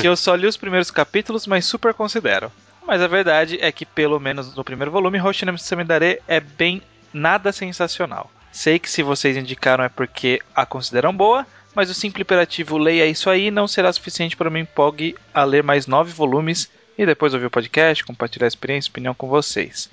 que eu só li os primeiros capítulos, mas super considero mas a verdade é que, pelo menos no primeiro volume, Hoshinami Samidare é bem nada sensacional. Sei que se vocês indicaram é porque a consideram boa, mas o simples imperativo leia isso aí não será suficiente para me empolgue a ler mais nove volumes e depois ouvir o podcast, compartilhar a experiência e opinião com vocês.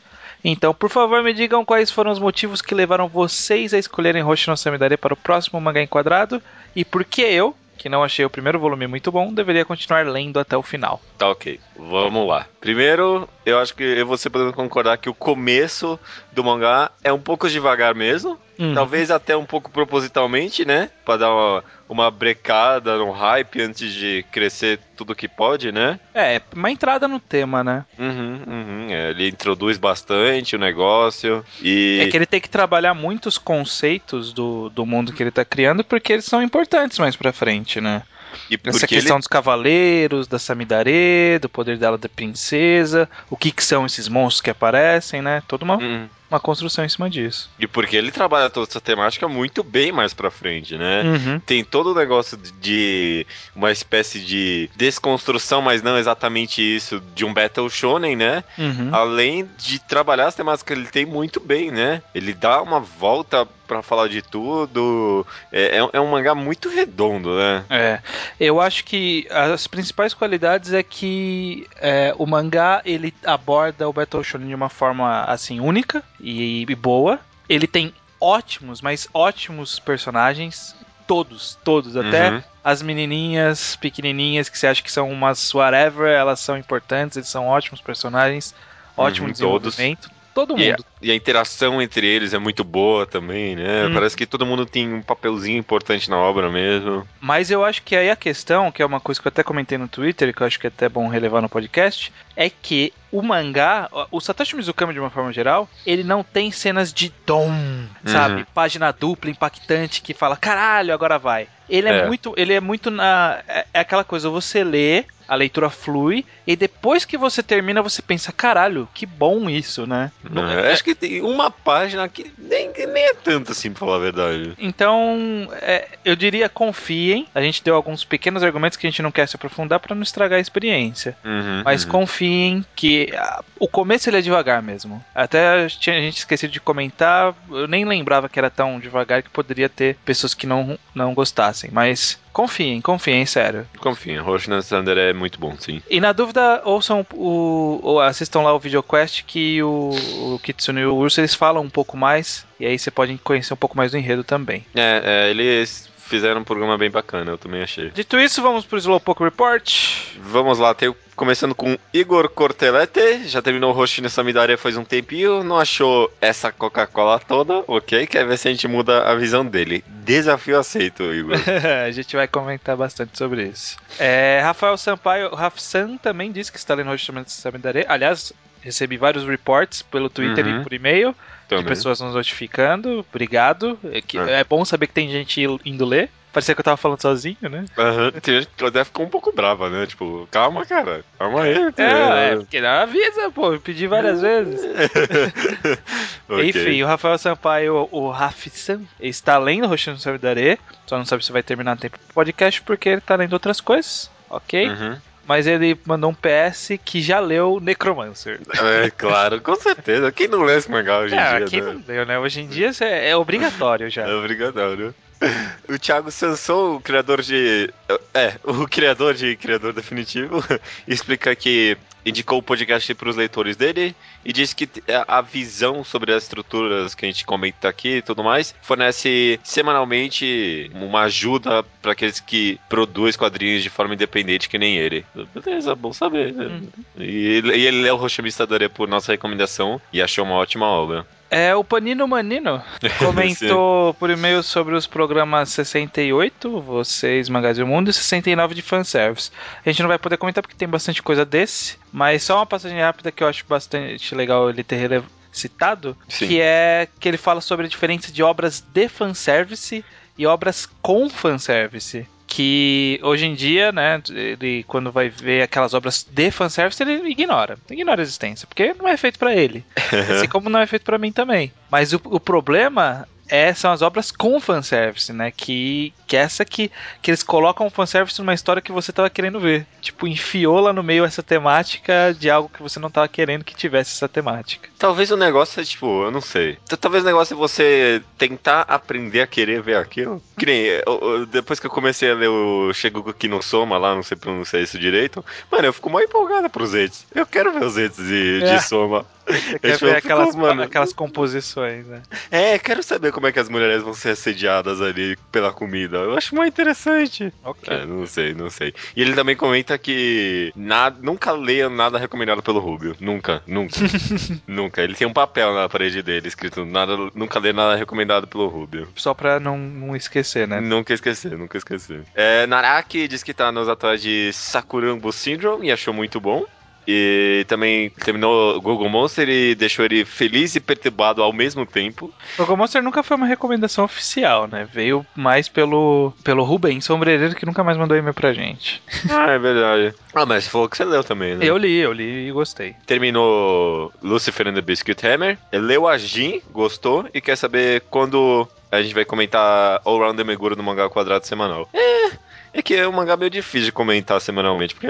Então, por favor, me digam quais foram os motivos que levaram vocês a escolherem Hoshino Samidare para o próximo mangá enquadrado e por que eu, que não achei o primeiro volume muito bom, deveria continuar lendo até o final. Tá ok, vamos lá. Primeiro, eu acho que eu você podendo concordar que o começo do mangá é um pouco devagar mesmo. Uhum. Talvez até um pouco propositalmente, né? Pra dar uma, uma brecada no hype antes de crescer tudo que pode, né? É, uma entrada no tema, né? Uhum, uhum. É, ele introduz bastante o negócio e... É que ele tem que trabalhar muitos conceitos do, do mundo que ele tá criando porque eles são importantes mais pra frente, né? E Essa questão ele, dos cavaleiros, da Samidare, do poder dela da princesa, o que, que são esses monstros que aparecem, né? Toda uma, Hum, uma construção em cima disso. e porque ele trabalha toda essa temática muito bem mais pra frente, né? Uhum. Tem todo o negócio de- uma espécie de desconstrução, mas não exatamente isso, de um Battle Shonen, né? Uhum. Além de trabalhar as temáticas que ele tem muito bem, né? Ele dá uma volta pra falar de tudo. É, é- é um mangá muito redondo, né? É, eu acho que as principais qualidades é que é, o mangá ele aborda o Battle Shonen de uma forma assim única e, e boa. Ele tem ótimos, mas ótimos personagens, todos, todos, até Uhum. as menininhas pequenininhas que você acha que são umas whatever, elas são importantes, eles são ótimos personagens, ótimo Uhum, todos. Todo E a, mundo. e a interação entre eles é muito boa também, né? Hum. Parece que todo mundo tem um papelzinho importante na obra mesmo. Mas eu acho que aí a questão, que é uma coisa que eu até comentei no Twitter, que eu acho que é até bom relevar no podcast, é que o mangá, o Satoshi Mizukami de uma forma geral, ele não tem cenas de dom, sabe? Página dupla, impactante, que fala, caralho, agora vai. Ele é, É. muito, ele é muito na é, é aquela coisa, você lê, a leitura flui e depois que você termina você pensa, caralho, que bom isso, né? É, acho que tem uma página que nem, nem é tanto assim, pra falar a verdade. Então, é, eu diria confiem. A gente deu alguns pequenos argumentos que a gente não quer se aprofundar para não estragar a experiência. Uhum, Mas uhum. confiem que ah, o começo ele é devagar mesmo. Até a gente esquecido de comentar, eu nem lembrava que era tão devagar que poderia ter pessoas que não, não gostassem. Mas confiem, confiem, sério. Confia, Roshan Thunder é muito bom, sim. E na dúvida, ouçam o, ou assistam lá o VideoQuest que o, o Kitsune e o Urso eles falam um pouco mais. E aí você pode conhecer um pouco mais do enredo também. É, é, eles fizeram um programa bem bacana, eu também achei. Dito isso, vamos pro Slowpoke Report. Vamos lá, tem, começando com Igor Cortelete, já terminou o Roshine Samidare faz um tempinho, não achou essa Coca-Cola toda, ok, quer ver se a gente muda a visão dele. Desafio aceito, Igor. a gente vai comentar bastante sobre isso. É, Rafael Sampaio, Rafsan também disse que está lendo o Roshine Samidare. Aliás, recebi vários reports pelo Twitter Uhum. e por e-mail. De Também. pessoas nos notificando. Obrigado. É, que- É. é bom saber que tem gente indo ler. Parecia que eu tava falando sozinho, né? Aham, tem gente que até ficou um pouco brava, né? Tipo, calma, cara, calma aí. É, é, porque não avisa, pô. Eu pedi várias vezes. Ok. Enfim, o Rafael Sampaio, o Rafsan, está lendo Roshino Samidare. Só não sabe se vai terminar a tempo do podcast porque ele tá lendo outras coisas. Ok? Uhum. Mas ele mandou um PS que já leu Necromancer. É, claro, com certeza. Quem não lê esse mangá hoje em Ah, dia, quem né? não leu, né? Hoje em dia é, é obrigatório já. É obrigatório. O Thiago Sanson, o criador de. É, o criador de Criador Definitivo, explica que indicou o podcast para os leitores dele e disse que a visão sobre as estruturas que a gente comenta aqui e tudo mais fornece semanalmente uma ajuda para aqueles que produzem quadrinhos de forma independente, que nem ele. Beleza, bom saber. Uhum. E, ele- e ele leu o Roshimista Dore por nossa recomendação e achou uma ótima obra. É, o Panino Manino comentou por e-mail sobre os programas 68, vocês, Magazine Mundo, e 69 de fanservice. A gente não vai poder comentar porque tem bastante coisa desse, mas só uma passagem rápida que eu acho bastante legal ele ter citado, Sim. que é que ele fala sobre a diferença de obras de fanservice e obras com fanservice. Que hoje em dia, né, ele quando vai ver aquelas obras de fanservice, ele ignora. Ignora a existência, porque não é feito pra ele. Assim como não é feito pra mim também. Mas o, o problema é, são as obras com fanservice, né? Que, que é essa que, que eles colocam fanservice numa história que você tava querendo ver. Tipo, enfiou lá no meio essa temática de algo que você não tava querendo que tivesse essa temática. Talvez o negócio é tipo, eu não sei. Talvez o negócio é você tentar aprender a querer ver aquilo. Que nem, eu- eu- depois que eu comecei a ler o Shiguku no Soma lá, não sei pronunciar isso direito, mano, eu fico mais empolgada pros entes. Eu quero ver os entes de, de É. Soma. Você quer tipo, ver fico, aquelas, aquelas composições, né? É, quero saber como é que as mulheres vão ser assediadas ali pela comida. Eu acho muito interessante. Ok. É, não sei, não sei. E ele também comenta que nada, nunca leia nada recomendado pelo Rubio. Nunca, nunca. nunca. Ele tem um papel na parede dele escrito nada, nunca lê nada recomendado pelo Rubio. Só pra não, não esquecer, né? Nunca esquecer, nunca esquecer. É, Naraki diz que tá nos atuais de Sakurambo Syndrome e achou muito bom. E também terminou Google Monster e deixou ele feliz e perturbado ao mesmo tempo. Google Monster nunca foi uma recomendação oficial, né? Veio mais pelo, pelo Rubens Sombrereiro, que nunca mais mandou e-mail pra gente. Ah, é verdade. Ah, mas você falou que você leu também, né? Eu li, eu li e gostei. Terminou Lucifer and the Biscuit Hammer, leu a Jin, gostou e quer saber quando a gente vai comentar All Round the Meguro no mangá quadrado semanal. É, é que é um mangá meio difícil de comentar semanalmente, porque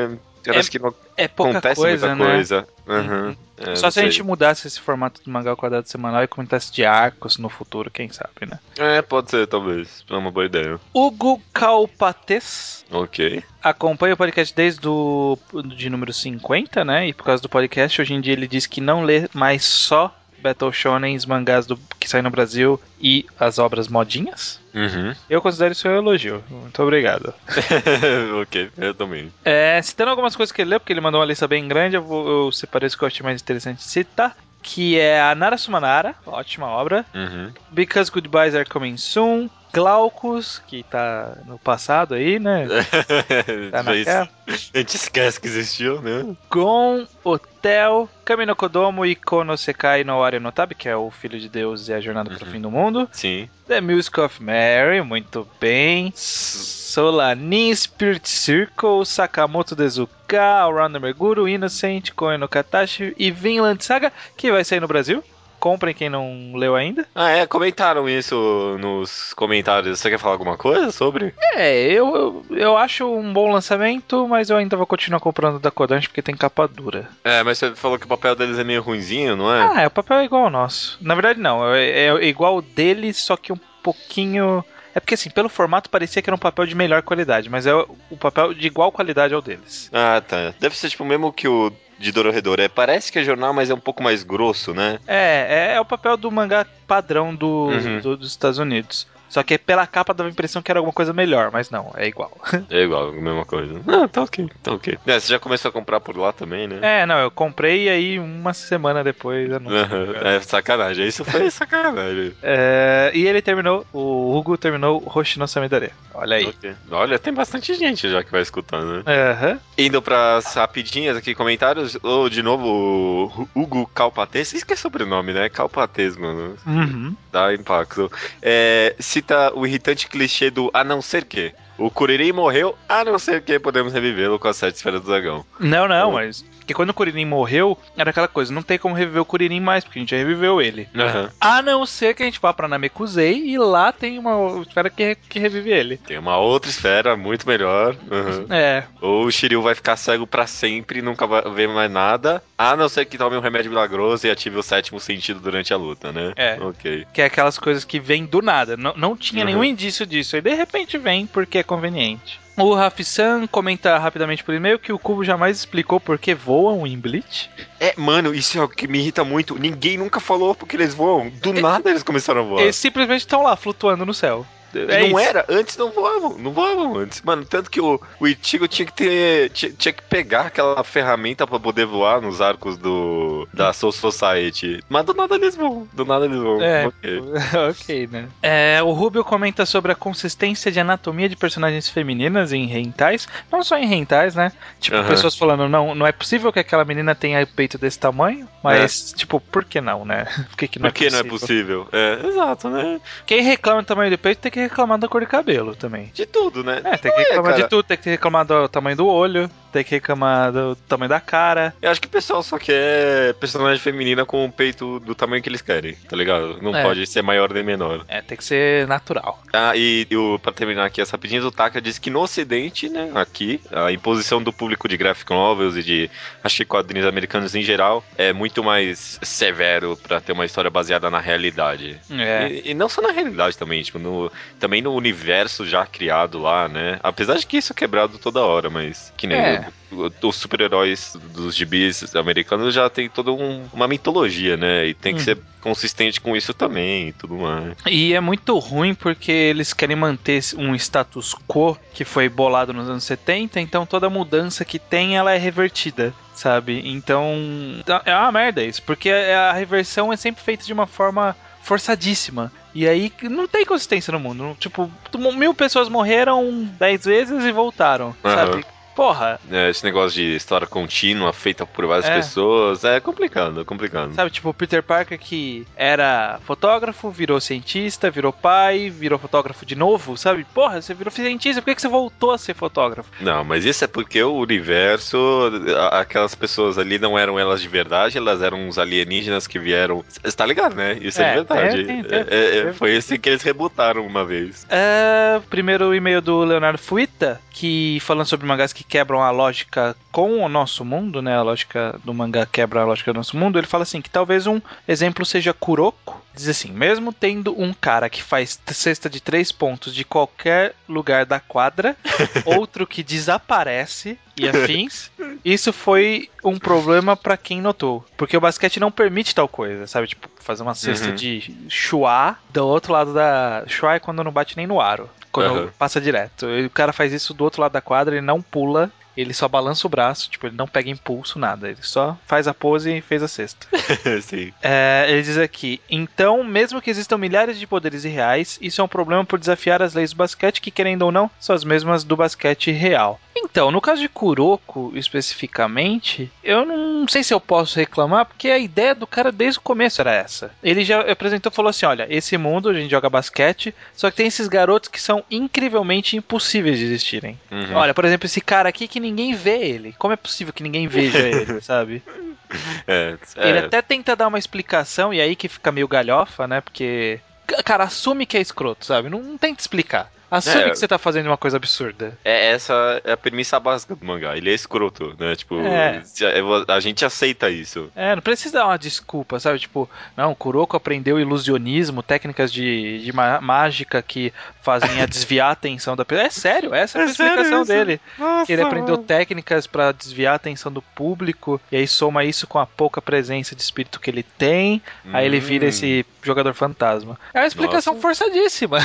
parece que não É pouca acontece coisa, muita né? coisa. Uhum. É, Só se a sei. gente mudasse esse formato do mangá quadrado semanal e comentasse de arcos no futuro, quem sabe, né? É, pode ser, talvez. É uma boa ideia. Hugo Calpates Ok. acompanha o podcast desde o de número 50, né? E por causa do podcast, hoje em dia ele diz que não lê mais só Battle Shonen, os mangás do, que saem no Brasil e as obras modinhas. Uhum. Eu considero isso um elogio. Muito obrigado. ok, eu também. É, citando algumas coisas que ele leu, porque ele mandou uma lista bem grande, eu, vou, eu separei isso que eu achei mais interessante citar. Que é a Nara Sumanara, ótima obra. Uhum. Because Goodbyes Are Coming Soon. Glaucus, que tá no passado aí, né? Tá Isso- naquela. a gente esquece que existiu, né? Gon, Hotel, Kamino Kodomo e Kono Sekai no Wario no Tabi, que é o Filho de Deus e a Jornada para o Uhum. Fim do Mundo. Sim. The Music of Mary, muito bem. Solanin, Spirit Circle, Sakamoto Dezuka, Allrounder Meguro, Innocent, Koen no Katashi e Vinland Saga, que vai sair no Brasil. Comprem quem não leu ainda. Ah, é, comentaram isso nos comentários. Você quer falar alguma coisa sobre? É, eu, eu, eu acho um bom lançamento, mas eu ainda vou continuar comprando da Kodansha porque tem capa dura. É, mas você falou que o papel deles é meio ruinzinho, não é? Ah, é, o papel é igual ao nosso. Na verdade, não. É, é igual o dele, só que um pouquinho. É porque, assim, pelo formato parecia que era um papel de melhor qualidade, mas é o papel de igual qualidade ao deles. Ah, tá. Deve ser tipo o mesmo que o de Dororedor. É, parece que é jornal, mas é um pouco mais grosso, né? É, é, é o papel do mangá padrão do, Uhum. do- dos Estados Unidos. Só que pela capa dava a impressão que era alguma coisa melhor, mas não, é igual. É igual, a mesma coisa. Ah, tá ok, tá ok. É, você já começou a comprar por lá também, né? é, não, eu comprei e aí uma semana depois não. Aham, É sacanagem, isso foi sacanagem. É, e ele terminou, o Hugo terminou Hoshino Samidare. Olha aí. Ok. Olha, tem bastante gente já que vai escutando, né? Aham. Indo pras rapidinhas aqui, comentários. Ô, de novo, o Hugo Calpates. Isso que é sobrenome, né? Calpates, mano. Uhum. Dá impacto. É, cita o irritante clichê do a não ser que. O Kuririn morreu, a não ser que podemos revivê-lo com as sete esferas do dragão. Não, não, mas. Porque quando o Kuririn morreu, era aquela coisa, não tem como reviver o Kuririn mais, porque a gente já reviveu ele. Aham. A não ser que a gente vá pra Namekusei e lá tem uma esfera que, que revive ele. Tem uma outra esfera muito melhor. Aham. É, Ou o Shiryu vai ficar cego pra sempre e nunca vai ver mais nada. A não ser que tome um remédio milagroso e ative o sétimo sentido durante a luta, né? É. Ok. que é aquelas coisas que vêm do nada. Não, não tinha Uhum. nenhum indício disso. Aí de repente vem porque é conveniente. O Rafi-san comenta rapidamente por e-mail que o Cubo jamais explicou por que voam em Bleach. É, mano, isso é o que me irrita muito. Ninguém nunca falou porque eles voam. Do nada eles começaram a voar. Eles simplesmente estão lá flutuando no céu. É não isso. era, antes não voavam, não voavam antes. Mano, tanto que o, o Ichigo tinha que ter. Tinha, tinha que pegar aquela ferramenta pra poder voar nos arcos do. da Soul Society. Mas do nada eles voam. Do nada eles voam. É, Ok. ok, né? É, o Rubio comenta sobre a consistência de anatomia de personagens femininas em rentais. Não só em rentais, né? Tipo, Aham. pessoas falando, não, não é possível que aquela menina tenha peito desse tamanho. Mas, tipo, por que não, né? Por que, que não Por que não é possível? É, exato, né? Quem reclama do tamanho do peito tem que reclamar da cor de cabelo também. De tudo, né? É, tem que Não reclamar cara. de tudo, tem que reclamar do tamanho do olho, tem que reclamar do tamanho da cara. Eu acho que o pessoal só quer personagem feminina com o peito do tamanho que eles querem, tá ligado? Não É. pode ser maior nem menor. É, tem que ser natural. Ah, e o, pra terminar aqui as rapidinhas, o Taka disse que no ocidente, né, aqui, a imposição do público de graphic novels e de, acho que quadrinhos americanos em geral, é muito mais severo pra ter uma história baseada na realidade. É. E, e não só na realidade também, tipo, no, também no universo já criado lá, né? Apesar de que isso é quebrado toda hora, mas que nem É. os super-heróis dos gibis americanos já tem toda um- uma mitologia, né? E tem que Hum. ser consistente com isso também e tudo mais. E é muito ruim porque eles querem manter um status quo que foi bolado nos anos 70, então toda mudança que tem ela é revertida, sabe? Então é uma merda isso, porque a reversão é sempre feita de uma forma forçadíssima. E aí não tem consistência no mundo. Tipo, mil pessoas morreram dez vezes e voltaram, Aham. sabe? Porra. É, esse negócio de história contínua, feita por várias É. pessoas, é complicado, é complicado. Sabe, tipo, o Peter Parker que era fotógrafo, virou cientista, virou pai, virou fotógrafo de novo, sabe? Porra, você virou cientista, por que, que você voltou a ser fotógrafo? Não, mas isso é porque o universo, aquelas pessoas ali não eram elas de verdade, elas eram uns alienígenas que vieram. Você tá ligado, né? Isso é, É, de verdade. É- tem. é- é- foi esse que eles rebutaram uma vez. É, primeiro e-mail do Leonardo Fuita, que falando sobre mangás que quebram a lógica com o nosso mundo, né? A lógica do mangá quebra a lógica do nosso mundo. Ele fala assim que talvez um exemplo seja Kuroko. Diz assim, mesmo tendo um cara que faz cesta de três pontos de qualquer lugar da quadra, outro que desaparece e afins, isso foi um problema pra quem notou, porque o basquete não permite tal coisa, sabe? Tipo, fazer uma cesta Uhum. de chuá do outro lado da chuá é quando não bate nem no aro, quando Aham. passa direto. E o cara faz isso do outro lado da quadra, ele não pula, ele só balança o braço, tipo, ele não pega impulso, nada. Ele só faz a pose e fez a cesta. Sim. É, ele diz aqui: então, mesmo que existam milhares de poderes irreais, isso é um problema por desafiar as leis do basquete, que querendo ou não, são as mesmas do basquete real. Então, no caso de Kuroko especificamente, eu não sei se eu posso reclamar, porque a ideia do cara desde o começo era essa. Ele já apresentou falou assim: olha, esse mundo a gente joga basquete, só que tem esses garotos que são incrivelmente impossíveis de existirem. Uhum. Olha, por exemplo, esse cara aqui que ninguém vê ele. Como é possível que ninguém veja ele, sabe? É, Ele é, até tenta dar uma explicação e aí que fica meio galhofa, né? Porque. Cara, assume que é escroto, sabe? Não, não tenta explicar. Assume É. que você tá fazendo uma coisa absurda. é essa é a premissa básica do mangá. Ele é escroto, né? Tipo, É. a gente aceita isso. É, não precisa dar uma desculpa, sabe? Tipo, não, o Kuroko aprendeu ilusionismo, técnicas de, de mágica que fazem a desviar a atenção da pessoa. É sério, essa é a É explicação dele. Nossa, Ele aprendeu técnicas pra desviar a atenção do público, e aí soma isso com a pouca presença de espírito que ele tem, aí ele vira Hum. esse jogador fantasma. É uma explicação Nossa. forçadíssima.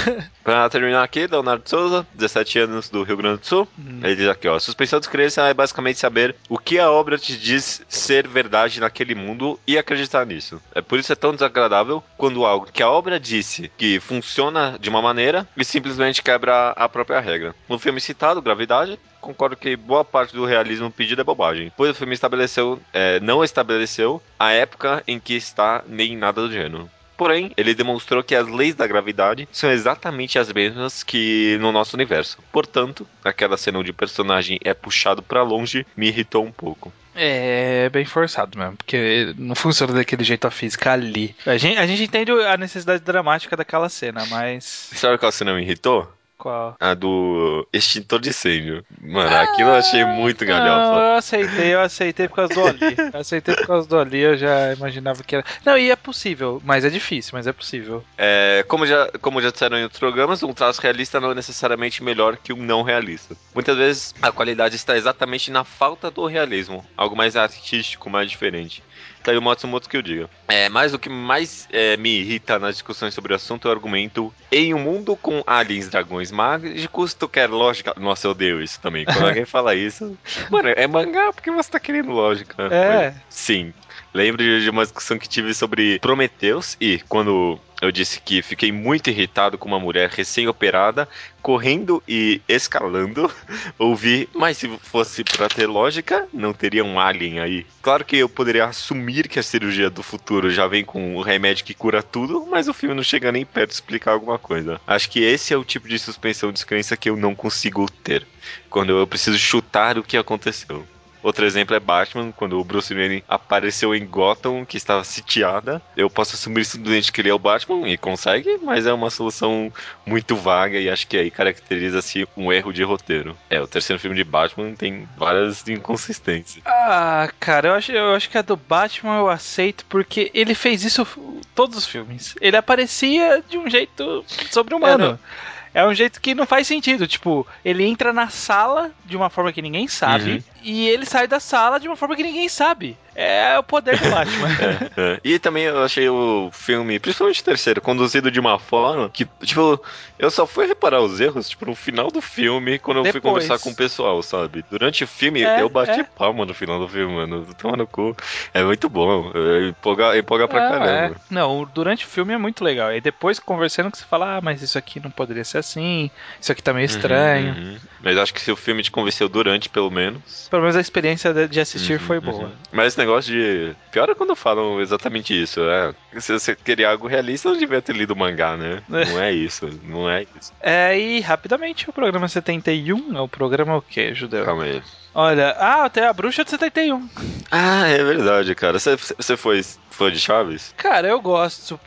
Pra terminar aqui, Leonardo Souza, 17 anos do Rio Grande do Sul. Hum. Ele diz aqui, ó. Suspensão de crença é basicamente saber o que a obra te diz ser verdade naquele mundo e acreditar nisso. É por isso é tão desagradável quando algo que a obra disse que funciona de uma maneira e simplesmente quebra a própria regra. No filme citado, Gravidade, concordo que boa parte do realismo pedido é bobagem, pois o filme estabeleceu, é, não estabeleceu a época em que está nem nada do gênero. Porém, ele demonstrou que as leis da gravidade são exatamente as mesmas que no nosso universo. Portanto, aquela cena onde o personagem é puxado pra longe me irritou um pouco. É bem forçado mesmo, porque não funciona daquele jeito a física ali. A gente, a gente entende a necessidade dramática daquela cena, mas. Sabe qual cena me irritou? Qual? A do extintor de incêndio. Mano, aquilo eu achei muito Não, galhofa. eu aceitei, eu aceitei por causa do Ali. Eu aceitei por causa do Ali, eu já imaginava que era. Não, e é possível, mas é difícil, mas é possível. É, como, já, como já disseram em outros programas, um traço realista não é necessariamente melhor que um não realista. Muitas vezes a qualidade está exatamente na falta do realismo, algo mais artístico, mais diferente. Tá aí o Matsumoto que eu diga. É, mas o que mais é, me irrita nas discussões sobre o assunto é o argumento em um mundo com aliens, dragões mágicos, tu quer lógica. Nossa, eu odeio isso também. Quando alguém fala isso, mano, é mangá porque você tá querendo lógica. É. Mas, sim. Lembro de uma discussão que tive sobre Prometheus e quando eu disse que fiquei muito irritado com uma mulher recém-operada, correndo e escalando, ouvi, mas se fosse pra ter lógica, não teria um alien aí. Claro que eu poderia assumir que a cirurgia do futuro já vem com o remédio que cura tudo, mas o filme não chega nem perto de explicar alguma coisa. Acho que esse é o tipo de suspensão de descrença que eu não consigo ter, quando eu preciso chutar o que aconteceu. Outro exemplo é Batman, quando o Bruce Wayne apareceu em Gotham, que estava sitiada. Eu posso assumir simplesmente que ele é o Batman e consegue, mas é uma solução muito vaga e acho que aí caracteriza-se um erro de roteiro. É, o terceiro filme de Batman tem várias inconsistências. Ah, cara, eu acho, eu acho que a do Batman eu aceito porque ele fez isso todos os filmes. Ele aparecia de um jeito sobre-humano. É, um jeito que não faz sentido. Tipo, ele entra na sala de uma forma que ninguém sabe Uhum. e ele sai da sala de uma forma que ninguém sabe. É o poder do Batman. É. E também eu achei o filme, principalmente o terceiro, conduzido de uma forma que, tipo, eu só fui reparar os erros, tipo, no final do filme, quando eu fui Depois. conversar com o pessoal, sabe? Durante o filme, É, eu bati é. palma no final do filme, mano. Toma no cu. É muito bom. É, empolga, empolga pra Ah, caramba. é. Não, durante o filme é muito legal. E depois conversando que você fala, ah, mas isso aqui não poderia ser assim, isso aqui tá meio estranho. Uhum, uhum. Mas acho que se o filme te convenceu durante, pelo menos. Pelo menos a experiência de assistir uhum, foi boa. Uhum. Mas esse negócio de. Pior é quando falam exatamente isso, né? Se você queria algo realista, não devia ter lido o mangá, né? não é isso, não é isso. É, e rapidamente, o programa 71 é o programa o quê, Judeu? Calma aí. Olha, ah, até a bruxa de 71. Ah, é verdade, cara. Você foi fã de Chaves? Cara, eu gosto.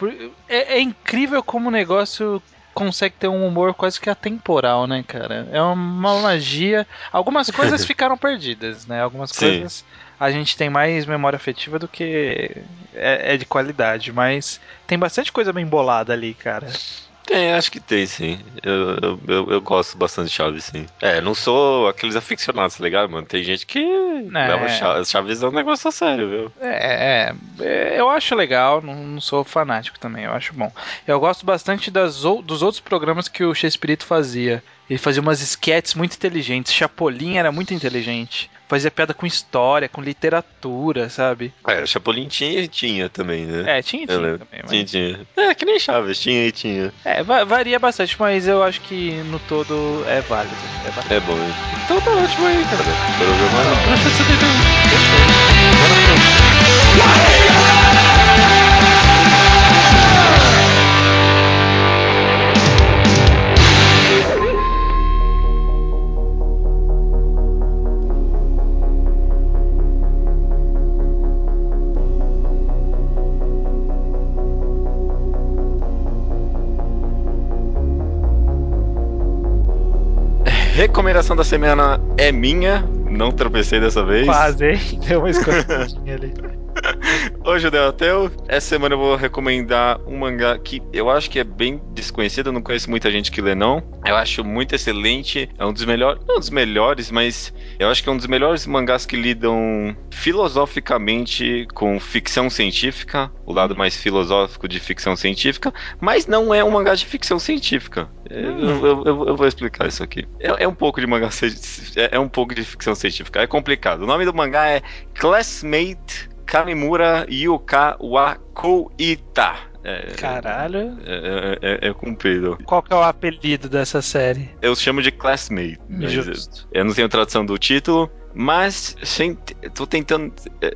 É, é incrível como o negócio consegue ter um humor quase que atemporal, né, cara? É uma magia. Algumas coisas ficaram perdidas, né? Algumas Sim. coisas a gente tem mais memória afetiva do que é, é de qualidade, mas tem bastante coisa bem bolada ali, cara. Tem, acho que tem, sim. Eu, eu, eu, eu, gosto bastante de Chaves, sim. É, não sou aqueles aficionados, tá ligado, mano? Tem gente que é. leva Chaves, Chaves é um negócio sério, viu? É, é eu acho legal, não, não, sou fanático também, eu acho bom. Eu gosto bastante das, dos outros programas que o Shakespeare fazia. Ele fazia umas sketches muito inteligentes. Chapolin era muito inteligente. Fazia piada com história, com literatura, sabe? É, Chapolin tinha e tinha também, né? É, tinha e tinha também. Mas... Tinha, tinha. É, que nem Chaves, tinha e tinha. É, varia bastante, mas eu acho que no todo é válido. É, válido. é bom. Então tá ótimo aí, cara. Programa. Fechou. Recomendação da semana é minha. Não tropecei dessa vez. Quase, hein? Deu uma escorregadinha ali. Hoje, Delteu, essa semana eu vou recomendar um mangá que eu acho que é bem desconhecido, eu não conheço muita gente que lê não. Eu acho muito excelente, é um dos melhores, não um dos melhores, mas eu acho que é um dos melhores mangás que lidam filosoficamente com ficção científica, o lado hum. mais filosófico de ficção científica, mas não é um mangá de ficção científica. Eu, eu, eu, eu vou explicar isso aqui. É, é, um pouco de mangá, é, é um pouco de ficção científica, é complicado. O nome do mangá é Classmate Kamimura Yuka Wakoita. É, Caralho. É, é, é, é, comprido. Qual que é o apelido dessa série? Eu chamo de Classmate. Justo. Eu não tenho tradução do título, mas sem, tô tentando é,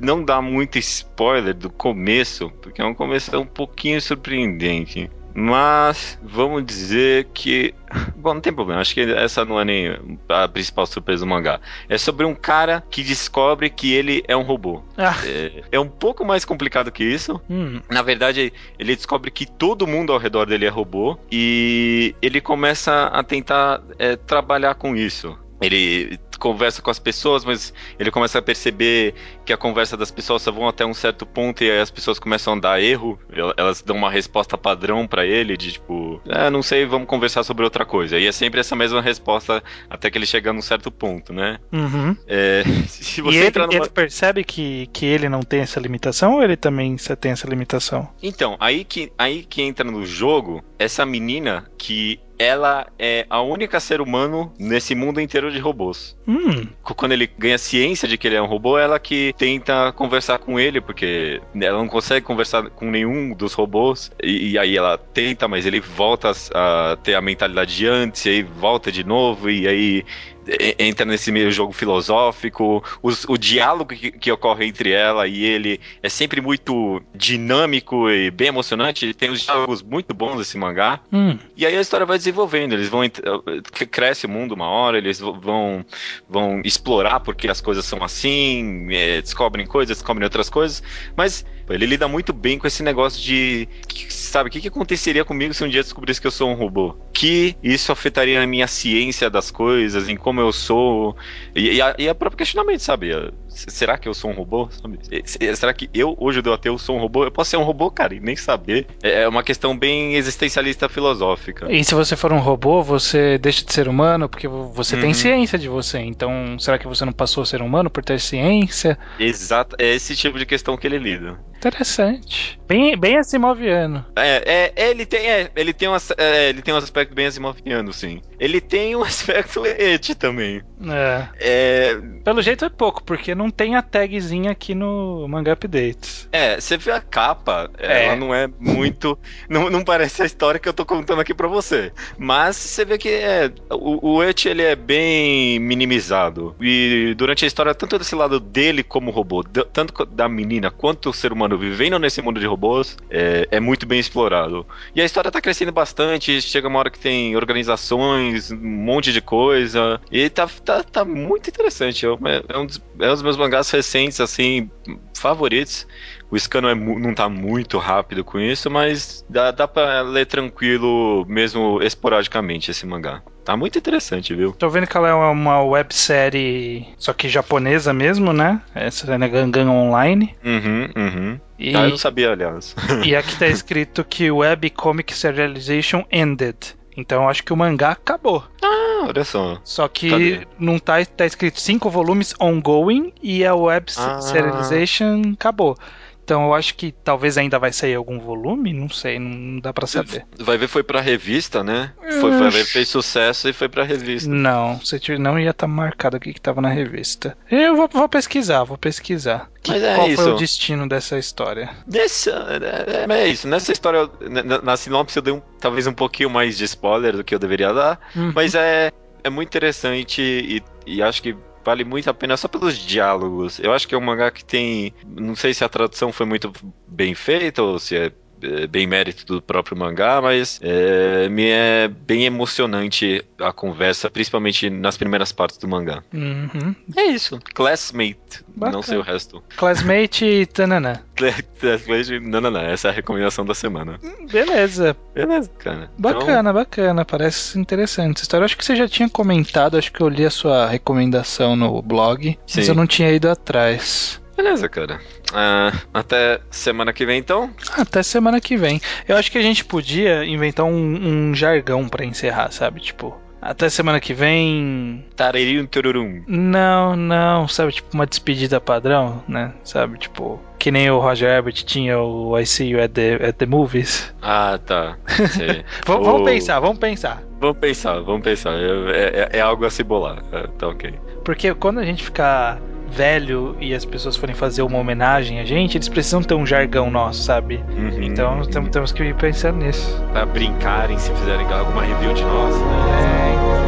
não dar muito spoiler do começo, porque é um começo um pouquinho surpreendente. Mas vamos dizer que. Bom, não tem problema. Acho que essa não é nem a principal surpresa do mangá. É sobre um cara que descobre que ele é um robô. Ah. É, é, um pouco mais complicado que isso. Hum. Na verdade, ele descobre que todo mundo ao redor dele é robô. E ele começa a tentar é, trabalhar com isso. Ele conversa com as pessoas, mas ele começa a perceber que a conversa das pessoas só vão até um certo ponto e aí as pessoas começam a dar erro. Elas dão uma resposta padrão para ele de tipo, ah, não sei, vamos conversar sobre outra coisa. E é sempre essa mesma resposta até que ele chega num certo ponto, né? Uhum. É, se você e ele, numa... ele, percebe que, que ele não tem essa limitação ou ele também tem essa limitação? Então, aí que, aí que entra no jogo essa menina que ela é a única ser humano nesse mundo inteiro de robôs. Hum. Quando ele ganha ciência de que ele é um robô, ela que tenta conversar com ele, porque ela não consegue conversar com nenhum dos robôs. E, e aí ela tenta, mas ele volta a, a ter a mentalidade de antes, e aí volta de novo, e aí entra nesse meio jogo filosófico, os, o diálogo que, que, ocorre entre ela e ele é sempre muito dinâmico e bem emocionante. Tem os diálogos muito bons desse mangá. Hum. E aí a história vai desenvolvendo. Eles vão cresce o mundo uma hora, eles vão vão explorar porque as coisas são assim, é, descobrem coisas, descobrem outras coisas, mas ele lida muito bem com esse negócio de, sabe, o que, que aconteceria comigo se um dia descobrisse que eu sou um robô? Que isso afetaria a minha ciência das coisas, em como eu sou, e, e, a, e a próprio questionamento, sabe? Será que eu sou um robô? Sabe? Será que eu, hoje do ateu, sou um robô? Eu posso ser um robô, cara, e nem saber. É, é uma questão bem existencialista filosófica. E se você for um robô, você deixa de ser humano porque você uhum. tem ciência de você. Então, será que você não passou a ser humano por ter ciência? Exato, é esse tipo de questão que ele lida. Interessante. Bem, bem Asimoviano. É, é, ele tem, é, ele tem um, é, ele tem um aspecto bem asimoviano, sim. Ele tem um aspecto et também. É. É, Pelo jeito é pouco, porque não tem a tagzinha aqui no Manga Updates. é, você vê a capa, É. ela não é muito, não, não parece a história que eu tô contando aqui pra você. Mas você vê que é, o, o et ele é bem minimizado. E durante a história, tanto desse lado dele como robô, tanto da menina quanto o ser humano vivendo nesse mundo de robôs, é, é muito bem explorado. E a história tá crescendo bastante, chega uma hora que tem organizações, um monte de coisa. E tá, tá, tá muito interessante. É um, é um dos, é um dos meus mangás recentes, assim, favoritos. O Scano é mu- não tá muito rápido com isso, mas dá, dá pra ler tranquilo, mesmo esporadicamente, esse mangá. Tá muito interessante, viu? Tô vendo que ela é uma websérie, só que japonesa mesmo, né? Essa é na Gangan Online. Uhum, uhum. E, Ah, eu não sabia, aliás. e aqui tá escrito que Web Comic Serialization ended. Então eu acho que o mangá acabou. Ah, olha só. Só que Cadê? não tá, tá escrito cinco volumes ongoing e a Web Ah. Serialization acabou. Então eu acho que talvez ainda vai sair algum volume, não sei, não, dá pra saber. Vai ver, foi pra revista, né? Foi, ver, fez sucesso e foi pra revista. Não, se tiver, não ia estar marcado aqui que tava na revista. Eu vou, vou pesquisar, vou pesquisar. Que- Mas é qual foi isso. o destino dessa história? Nessa, é, é isso, nessa história, na, na sinopse eu dei um- talvez um pouquinho mais de spoiler do que eu deveria dar, Uhum. mas é, é muito interessante e, e acho que vale muito a pena só pelos diálogos. Eu acho que é um mangá que tem, não sei se a tradução foi muito bem feita ou se é bem mérito do próprio mangá, mas é, me é bem emocionante a conversa, principalmente nas primeiras partes do mangá. Uhum. É isso. Classmate, Bacana. não sei o resto. Classmate e tananã. Classmate, não, essa é a recomendação da semana. Beleza, Beleza, cara. Então, bacana, bacana, parece interessante essa história. Acho que você já tinha comentado, acho que eu li a sua recomendação no blog, mas Sim. eu não tinha ido atrás. Beleza, cara. Ah, até semana que vem, então. Até semana que vem. Eu acho que a gente podia inventar um, um jargão pra encerrar, sabe? Tipo, até semana que vem. Taririm tururum. Não, não, sabe? Tipo, uma despedida padrão, né? Sabe? Tipo, que nem o Roger Herbert tinha o I See You at the, at the Movies. Ah, tá. V- Vamos O- pensar, vamos pensar. Vamos pensar, vamos pensar. É, é- é algo a se bolar. É, tá ok. Porque quando a gente ficar velho e as pessoas forem fazer uma homenagem a gente, eles precisam ter um jargão nosso, sabe? Uhum. Então tem- temos que ir pensando nisso. Pra brincarem, se fizerem alguma review de nós, né? É,